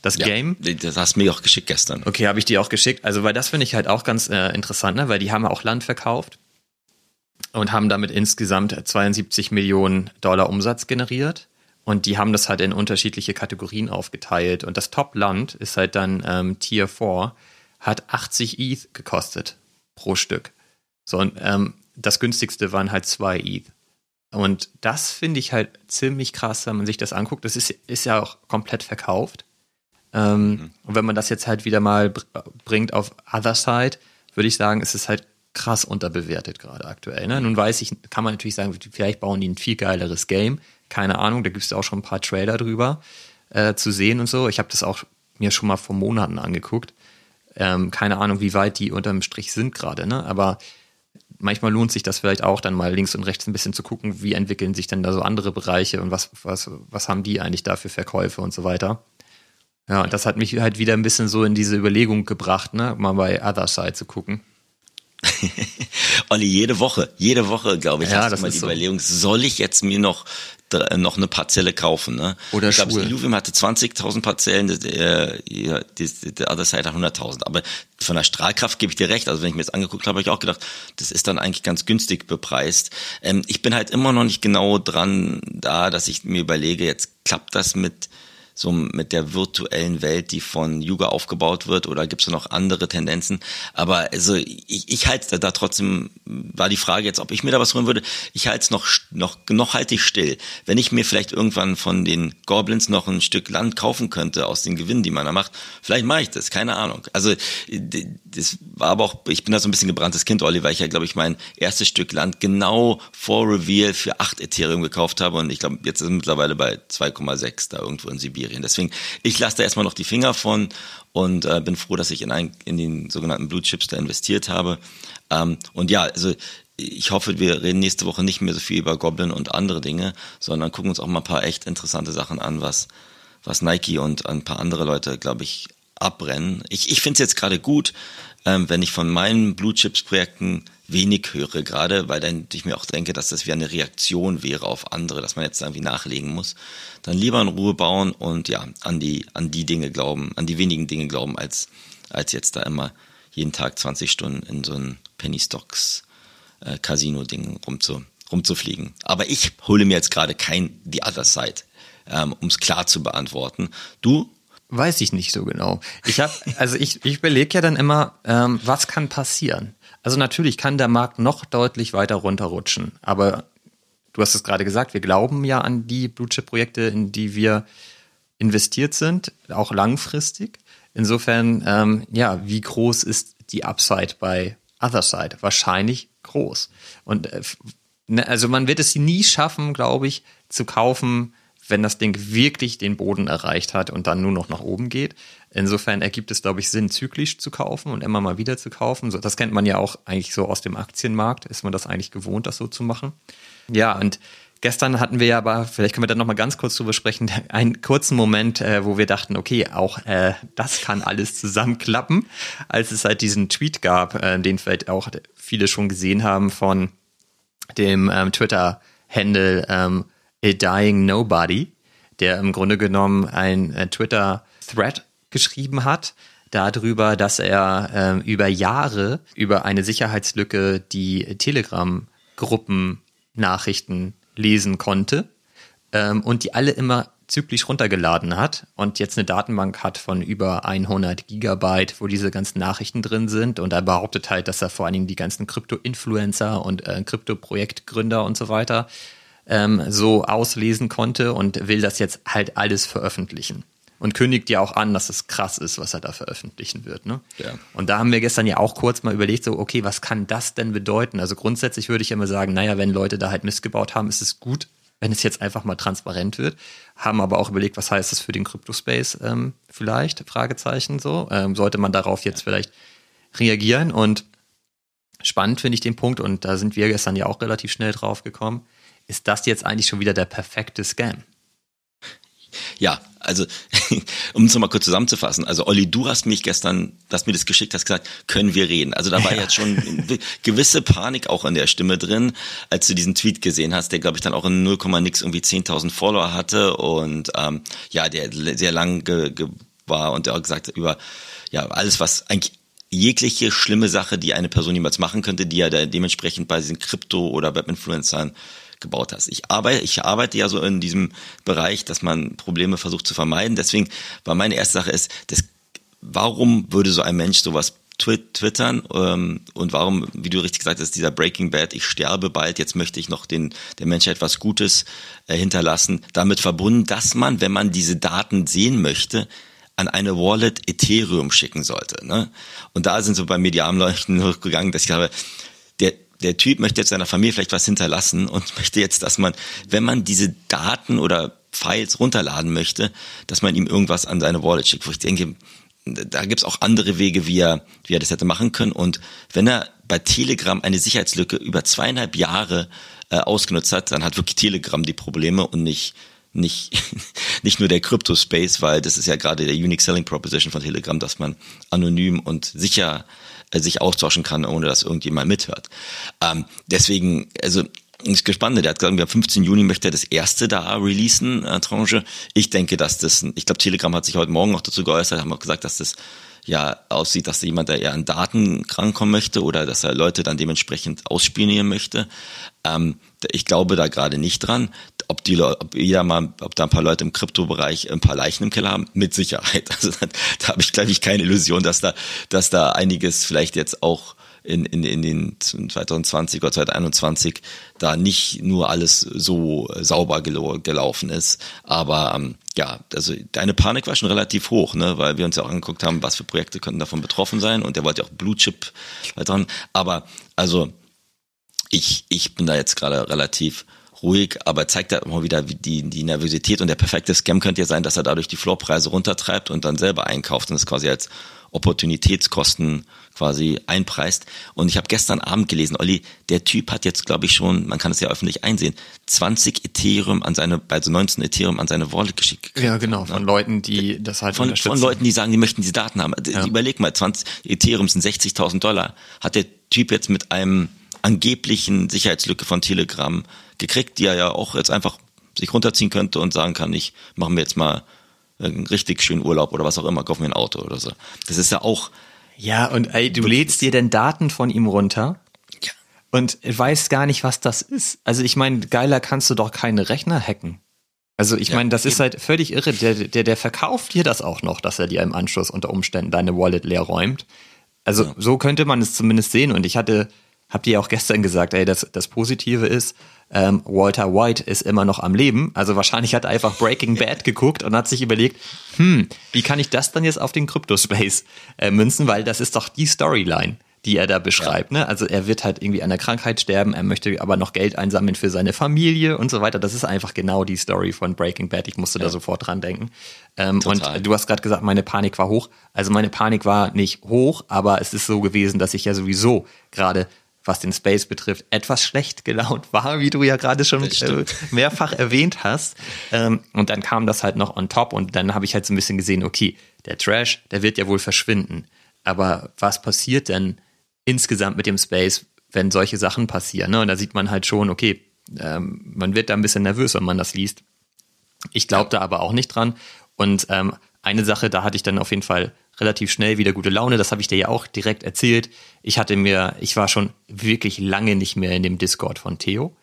Das ja, Game. Das hast du mir auch geschickt gestern. Okay, habe ich dir auch geschickt. Also, weil das finde ich halt auch ganz äh, interessant, ne? weil die haben auch Land verkauft und haben damit insgesamt 72 Millionen Dollar Umsatz generiert. Und die haben das halt in unterschiedliche Kategorien aufgeteilt. Und das Top-Land ist halt dann ähm, Tier 4, hat 80 ETH gekostet pro Stück. So, und ähm, das günstigste waren halt 2 ETH. Und das finde ich halt ziemlich krass, wenn man sich das anguckt. Das ist, ist ja auch komplett verkauft. Ähm, mhm. Und wenn man das jetzt halt wieder mal bringt auf Other Side, würde ich sagen, ist es halt krass unterbewertet gerade aktuell. Ne? Nun weiß ich, kann man natürlich sagen, vielleicht bauen die ein viel geileres Game. Keine Ahnung, da gibt es auch schon ein paar Trailer drüber äh, zu sehen und so. Ich habe das auch mir schon mal vor Monaten angeguckt. Ähm, keine Ahnung, wie weit die unterm Strich sind gerade, ne? Aber manchmal lohnt sich das vielleicht auch dann mal links und rechts ein bisschen zu gucken, wie entwickeln sich denn da so andere Bereiche und was, was, was haben die eigentlich da für Verkäufe und so weiter. Ja, und das hat mich halt wieder ein bisschen so in diese Überlegung gebracht, ne, mal bei Other Side zu gucken. Olli, jede Woche, jede Woche, glaube ich, ja, hast du mal die so. Überlegung, soll ich jetzt mir noch noch eine Parzelle kaufen, ne? Oder ich glaube, Illuvim hatte 20.000 Parzellen, der, der, der Other Side hat 100.000. Aber von der Strahlkraft gebe ich dir recht. Also wenn ich mir jetzt angeguckt habe, habe ich auch gedacht, das ist dann eigentlich ganz günstig bepreist. Ähm, ich bin halt immer noch nicht genau dran da, dass ich mir überlege, jetzt klappt das mit so mit der virtuellen Welt, die von Yuga aufgebaut wird, oder gibt es noch andere Tendenzen? Aber also ich, ich halte da trotzdem, war die Frage jetzt, ob ich mir da was holen würde. Ich halte es noch, noch, noch halte ich still. Wenn ich mir vielleicht irgendwann von den Goblins noch ein Stück Land kaufen könnte aus den Gewinnen, die man da macht, vielleicht mache ich das, keine Ahnung. Also das war aber auch, ich bin da so ein bisschen gebranntes Kind, Olli, weil ich ja, glaube ich, mein erstes Stück Land genau vor Reveal für acht Ethereum gekauft habe und ich glaube, jetzt ist es mittlerweile bei 2,6 da irgendwo in Sibirien. Deswegen, ich lasse da erstmal noch die Finger von und äh, bin froh, dass ich in, ein, in den sogenannten Blue Chips da investiert habe. Ähm, und ja, also ich hoffe, wir reden nächste Woche nicht mehr so viel über Goblin und andere Dinge, sondern gucken uns auch mal ein paar echt interessante Sachen an, was, was Nike und ein paar andere Leute, glaube ich, abbrennen. Ich, ich finde es jetzt gerade gut, ähm, wenn ich von meinen Blue Chips Projekten wenig höre, gerade weil dann ich mir auch denke, dass das wie eine Reaktion wäre auf andere, dass man jetzt irgendwie nachlegen muss. Dann lieber in Ruhe bauen und ja, an die, an die Dinge glauben, an die wenigen Dinge glauben, als, als jetzt da immer jeden Tag 20 Stunden in so ein Penny Stocks äh, Casino-Ding rumzu, rumzufliegen. Aber ich hole mir jetzt gerade kein The Other Side, ähm, um es klar zu beantworten. Du Weiß ich nicht so genau. Ich habe, also ich, ich überlege ja dann immer, ähm, was kann passieren? Also natürlich kann der Markt noch deutlich weiter runterrutschen, aber du hast es gerade gesagt, wir glauben ja an die Blue Chip Projekte, in die wir investiert sind, auch langfristig. Insofern, ähm, ja, wie groß ist die Upside bei Otherside? Wahrscheinlich groß. Und äh, ne, also man wird es nie schaffen, glaube ich, zu kaufen, wenn das Ding wirklich den Boden erreicht hat und dann nur noch nach oben geht. Insofern ergibt es, glaube ich, Sinn, zyklisch zu kaufen und immer mal wieder zu kaufen. Das kennt man ja auch eigentlich so aus dem Aktienmarkt. Ist man das eigentlich gewohnt, das so zu machen? Ja, und gestern hatten wir ja aber, vielleicht können wir da noch mal ganz kurz drüber sprechen, einen kurzen Moment, äh, wo wir dachten, okay, auch äh, das kann alles zusammenklappen, als es halt diesen Tweet gab, äh, den vielleicht auch viele schon gesehen haben von dem ähm, Twitter-Handle ähm, A Dying Nobody, der im Grunde genommen ein äh, Twitter-Thread geschrieben hat, darüber, dass er äh, über Jahre über eine Sicherheitslücke die Telegram-Gruppen-Nachrichten lesen konnte ähm, und die alle immer zyklisch runtergeladen hat und jetzt eine Datenbank hat von über 100 Gigabyte, wo diese ganzen Nachrichten drin sind. Und er behauptet halt, dass er vor allen Dingen die ganzen Krypto-Influencer und äh, Krypto-Projektgründer und so weiter ähm, so auslesen konnte und will das jetzt halt alles veröffentlichen. Und kündigt ja auch an, dass es krass ist, was er da veröffentlichen wird. Ne? Ja. Und da haben wir gestern ja auch kurz mal überlegt, so, okay, was kann das denn bedeuten? Also grundsätzlich würde ich immer sagen, naja, wenn Leute da halt missgebaut haben, ist es gut, wenn es jetzt einfach mal transparent wird. Haben aber auch überlegt, was heißt das für den Crypto-Space ähm, vielleicht? Fragezeichen so. Ähm, sollte man darauf jetzt vielleicht reagieren? Und spannend finde ich den Punkt, und da sind wir gestern ja auch relativ schnell drauf gekommen ist das jetzt eigentlich schon wieder der perfekte Scam? Ja, also um es nochmal kurz zusammenzufassen, also Olli, du hast mich gestern, dass mir das geschickt hast, gesagt, können wir reden. Also da war ja. jetzt schon gewisse Panik auch in der Stimme drin, als du diesen Tweet gesehen hast, der glaube ich dann auch in 0, nix irgendwie 10.000 Follower hatte und ähm, ja, der sehr lang ge, ge war und der auch gesagt hat über ja alles, was eigentlich jegliche schlimme Sache, die eine Person jemals machen könnte, die ja dementsprechend bei diesen Krypto- oder Webinfluencern gebaut hast. Ich arbeite, ich arbeite ja so in diesem Bereich, dass man Probleme versucht zu vermeiden. Deswegen war meine erste Sache ist, das, warum würde so ein Mensch sowas twittern ähm, und warum, wie du richtig gesagt hast, dieser Breaking Bad, ich sterbe bald, jetzt möchte ich noch den der Menschheit was Gutes äh, hinterlassen, damit verbunden, dass man, wenn man diese Daten sehen möchte, an eine Wallet Ethereum schicken sollte. Ne? Und da sind so bei mir die Armleuchten hochgegangen, dass ich glaube, der Typ möchte jetzt seiner Familie vielleicht was hinterlassen und möchte jetzt, dass man, wenn man diese Daten oder Files runterladen möchte, dass man ihm irgendwas an seine Wallet schickt, wo ich denke, da gibt's auch andere Wege, wie er, wie er das hätte machen können. Und wenn er bei Telegram eine Sicherheitslücke über zweieinhalb Jahre äh, ausgenutzt hat, dann hat wirklich Telegram die Probleme und nicht nicht nicht nur der Crypto Space, weil das ist ja gerade der Unique Selling Proposition von Telegram, dass man anonym und sicher sich austauschen kann, ohne dass irgendjemand mithört. Ähm, deswegen, also ist gespannt. Der hat gesagt, am 15. Juni möchte er das erste da releasen, äh, Tranche. Ich denke, dass das, ich glaube, Telegram hat sich heute Morgen auch dazu geäußert, haben auch gesagt, dass das ja aussieht, dass da jemand, der eher an Daten rankommen möchte oder dass er Leute dann dementsprechend ausspionieren möchte. Ähm, ich glaube da gerade nicht dran. Ob die ob jeder mal, ob da ein paar Leute im Kryptobereich ein paar Leichen im Keller haben, mit Sicherheit. Also da, da habe ich, glaube ich, keine Illusion, dass da, dass da einiges vielleicht jetzt auch in, in, in den 2020 oder 2021 da nicht nur alles so sauber gelaufen ist. Aber ähm, ja, also deine Panik war schon relativ hoch, ne, weil wir uns ja auch angeguckt haben, was für Projekte könnten davon betroffen sein und der wollte ja auch Blue Chip dran. Aber also ich, ich bin da jetzt gerade relativ ruhig, aber zeigt da immer wieder die, die Nervosität und der perfekte Scam könnte ja sein, dass er dadurch die Floorpreise runtertreibt und dann selber einkauft und es quasi als Opportunitätskosten quasi einpreist. Und ich habe gestern Abend gelesen, Olli, der Typ hat jetzt, glaube ich, schon, man kann es ja öffentlich einsehen, 20 Ethereum an seine, also 19 Ethereum an seine Wallet geschickt. Ja, genau, von ne? Leuten, die das halt von, von Leuten, die sagen, die möchten diese Daten haben. Ja. Überleg mal, 20 Ethereum sind 60.000 Dollar. Hat der Typ jetzt mit einem angeblichen Sicherheitslücke von Telegram gekriegt, die er ja auch jetzt einfach sich runterziehen könnte und sagen kann, ich mache mir jetzt mal einen richtig schönen Urlaub oder was auch immer, kauf mir ein Auto oder so. Das ist ja auch. Ja, und ey, du lädst dir denn Daten von ihm runter ja. und weißt gar nicht, was das ist. Also ich meine, geiler kannst du doch keine Rechner hacken. Also ich ja, meine, das eben. ist halt völlig irre. Der, der, der verkauft dir das auch noch, dass er dir im Anschluss unter Umständen deine Wallet leer räumt. Also ja. so könnte man es zumindest sehen. Und ich hatte, habt ihr ja auch gestern gesagt, ey, das, das Positive ist, ähm, Walter White ist immer noch am Leben. Also wahrscheinlich hat er einfach Breaking Bad geguckt und hat sich überlegt, hm, wie kann ich das dann jetzt auf den Crypto-Space äh, münzen? Weil das ist doch die Storyline die er da beschreibt. Ne? Also er wird halt irgendwie an der Krankheit sterben, er möchte aber noch Geld einsammeln für seine Familie und so weiter. Das ist einfach genau die Story von Breaking Bad. Ich musste ja. da sofort dran denken. Ähm, und du hast gerade gesagt, meine Panik war hoch. Also meine Panik war nicht hoch, aber es ist so gewesen, dass ich ja sowieso gerade was den Space betrifft, etwas schlecht gelaunt war, wie du ja gerade schon äh, mehrfach erwähnt hast. Ähm, und dann kam das halt noch on top und dann habe ich halt so ein bisschen gesehen, okay, der Trash, der wird ja wohl verschwinden. Aber was passiert denn, insgesamt mit dem Space, wenn solche Sachen passieren. Ne? Und da sieht man halt schon, okay, ähm, man wird da ein bisschen nervös, wenn man das liest. Ich glaube da aber auch nicht dran. Und ähm, eine Sache, da hatte ich dann auf jeden Fall relativ schnell wieder gute Laune. Das habe ich dir ja auch direkt erzählt. Ich hatte mir, ich war schon wirklich lange nicht mehr in dem Discord von Theo,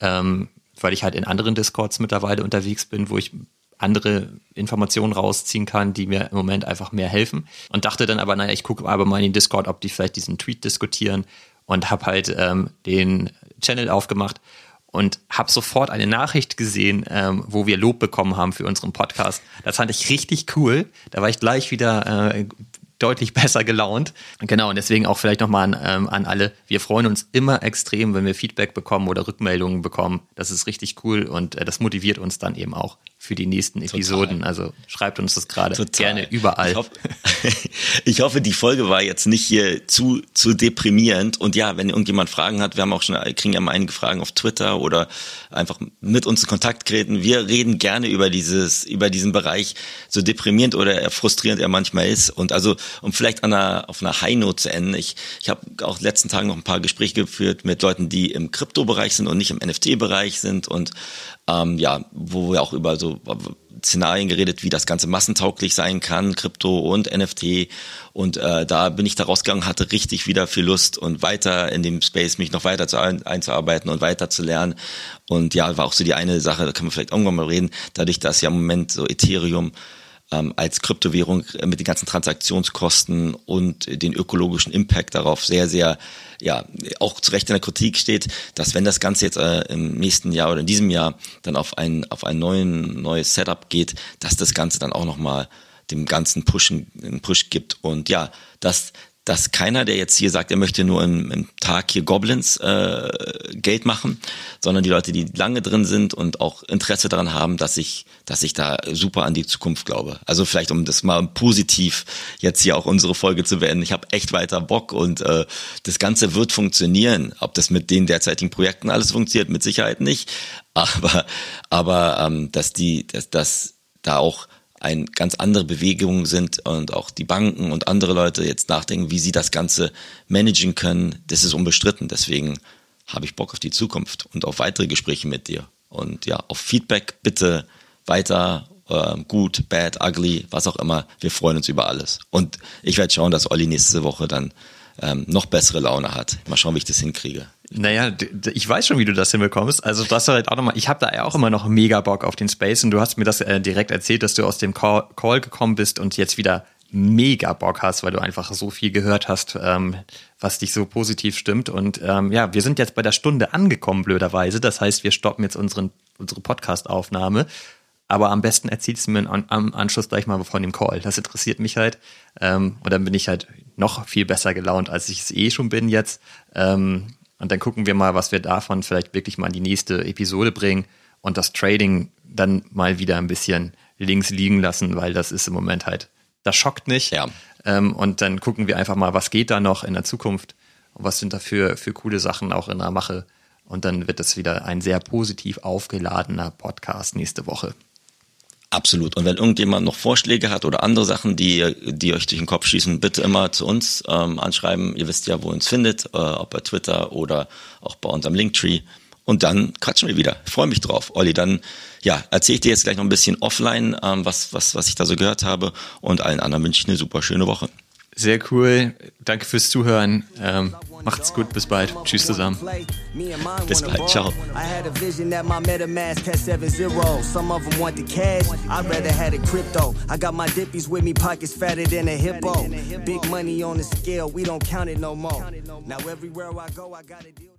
ähm, weil ich halt in anderen Discords mittlerweile unterwegs bin, wo ich andere Informationen rausziehen kann, die mir im Moment einfach mehr helfen. Und dachte dann aber, naja, ich gucke aber mal in den Discord, ob die vielleicht diesen Tweet diskutieren und habe halt ähm, den Channel aufgemacht und habe sofort eine Nachricht gesehen, ähm, wo wir Lob bekommen haben für unseren Podcast. Das fand ich richtig cool. Da war ich gleich wieder äh, deutlich besser gelaunt. Genau, und deswegen auch vielleicht nochmal an, ähm, an alle. Wir freuen uns immer extrem, wenn wir Feedback bekommen oder Rückmeldungen bekommen. Das ist richtig cool und äh, das motiviert uns dann eben auch für die nächsten Episoden. Total. Also schreibt uns das gerade gerne überall. Ich hoffe, ich hoffe, die Folge war jetzt nicht hier zu, zu deprimierend. Und ja, wenn irgendjemand Fragen hat, wir haben auch schon, kriegen ja mal einige Fragen auf Twitter oder einfach mit uns in Kontakt treten. Wir reden gerne über dieses, über diesen Bereich, so deprimierend oder frustrierend er manchmal ist. Und also, um vielleicht an einer, auf einer High Note zu enden. Ich, ich habe auch letzten Tagen noch ein paar Gespräche geführt mit Leuten, die im Kryptobereich sind und nicht im NFT-Bereich sind und ähm, ja, wo wir auch über so Szenarien geredet, wie das Ganze massentauglich sein kann, Krypto und NFT. Und äh, da bin ich da rausgegangen, hatte richtig wieder viel Lust und weiter in dem Space mich noch weiter zu ein, einzuarbeiten und weiter zu lernen. Und ja, war auch so die eine Sache, da kann man vielleicht irgendwann mal reden, dadurch, dass ja im Moment so Ethereum ähm, als Kryptowährung mit den ganzen Transaktionskosten und den ökologischen Impact darauf sehr, sehr, ja, auch zu Recht in der Kritik steht, dass wenn das Ganze jetzt äh, im nächsten Jahr oder in diesem Jahr dann auf ein, auf ein neuen, neues Setup geht, dass das Ganze dann auch nochmal dem ganzen Pushen, einen Push gibt. Und ja, dass dass keiner, der jetzt hier sagt, er möchte nur im, im Tag hier Goblins äh, Geld machen, sondern die Leute, die lange drin sind und auch Interesse daran haben, dass ich, dass ich da super an die Zukunft glaube. Also vielleicht, um das mal positiv jetzt hier auch unsere Folge zu beenden. Ich habe echt weiter Bock und äh, das Ganze wird funktionieren. Ob das mit den derzeitigen Projekten alles funktioniert, mit Sicherheit nicht. Aber, aber ähm, dass die, dass, dass da auch ein ganz andere Bewegungen sind und auch die Banken und andere Leute jetzt nachdenken, wie sie das Ganze managen können, das ist unbestritten. Deswegen habe ich Bock auf die Zukunft und auf weitere Gespräche mit dir. Und ja, auf Feedback bitte weiter, äh, gut, bad, ugly, was auch immer. Wir freuen uns über alles. Und ich werde schauen, dass Olli nächste Woche dann ähm, noch bessere Laune hat. Mal schauen, wie ich das hinkriege. Naja, ich weiß schon, wie du das hinbekommst. Also das halt auch nochmal, ich habe da ja auch immer noch mega Bock auf den Space und du hast mir das äh, direkt erzählt, dass du aus dem Call, Call, gekommen bist und jetzt wieder mega Bock hast, weil du einfach so viel gehört hast, ähm, was dich so positiv stimmt. Und ähm, ja, wir sind jetzt bei der Stunde angekommen, blöderweise. Das heißt, wir stoppen jetzt unseren, unsere Podcast-Aufnahme. Aber am besten erzählst du mir am Anschluss gleich mal von dem Call. Das interessiert mich halt. Ähm, und dann bin ich halt noch viel besser gelaunt, als ich es eh schon bin jetzt. Ähm, und dann gucken wir mal, was wir davon vielleicht wirklich mal in die nächste Episode bringen und das Trading dann mal wieder ein bisschen links liegen lassen, weil das ist im Moment halt, das schockt nicht. Ja. Ähm, und dann gucken wir einfach mal, was geht da noch in der Zukunft und was sind da für, für coole Sachen auch in der Mache. Und dann wird es wieder ein sehr positiv aufgeladener Podcast nächste Woche. Absolut. Und wenn irgendjemand noch Vorschläge hat oder andere Sachen, die, die euch durch den Kopf schießen, bitte immer zu uns ähm, anschreiben. Ihr wisst ja, wo ihr uns findet, äh, ob bei Twitter oder auch bei unserem Linktree. Und dann quatschen wir wieder. Ich freue mich drauf. Olli, dann ja, erzähle ich dir jetzt gleich noch ein bisschen offline, ähm, was, was, was ich da so gehört habe. Und allen anderen wünsche ich eine super schöne Woche. Sehr cool. Danke fürs Zuhören. Ähm, macht's gut. Bis bald. Tschüss zusammen. Bis bald. Ciao. I had a vision that my MetaMask had seven zeros. Some of them want the cash. I'd rather had a crypto. I got my dippies with me, pockets fatter than a hippo. Big money on the scale. We don't count it no more. Now everywhere I go, I got a deal.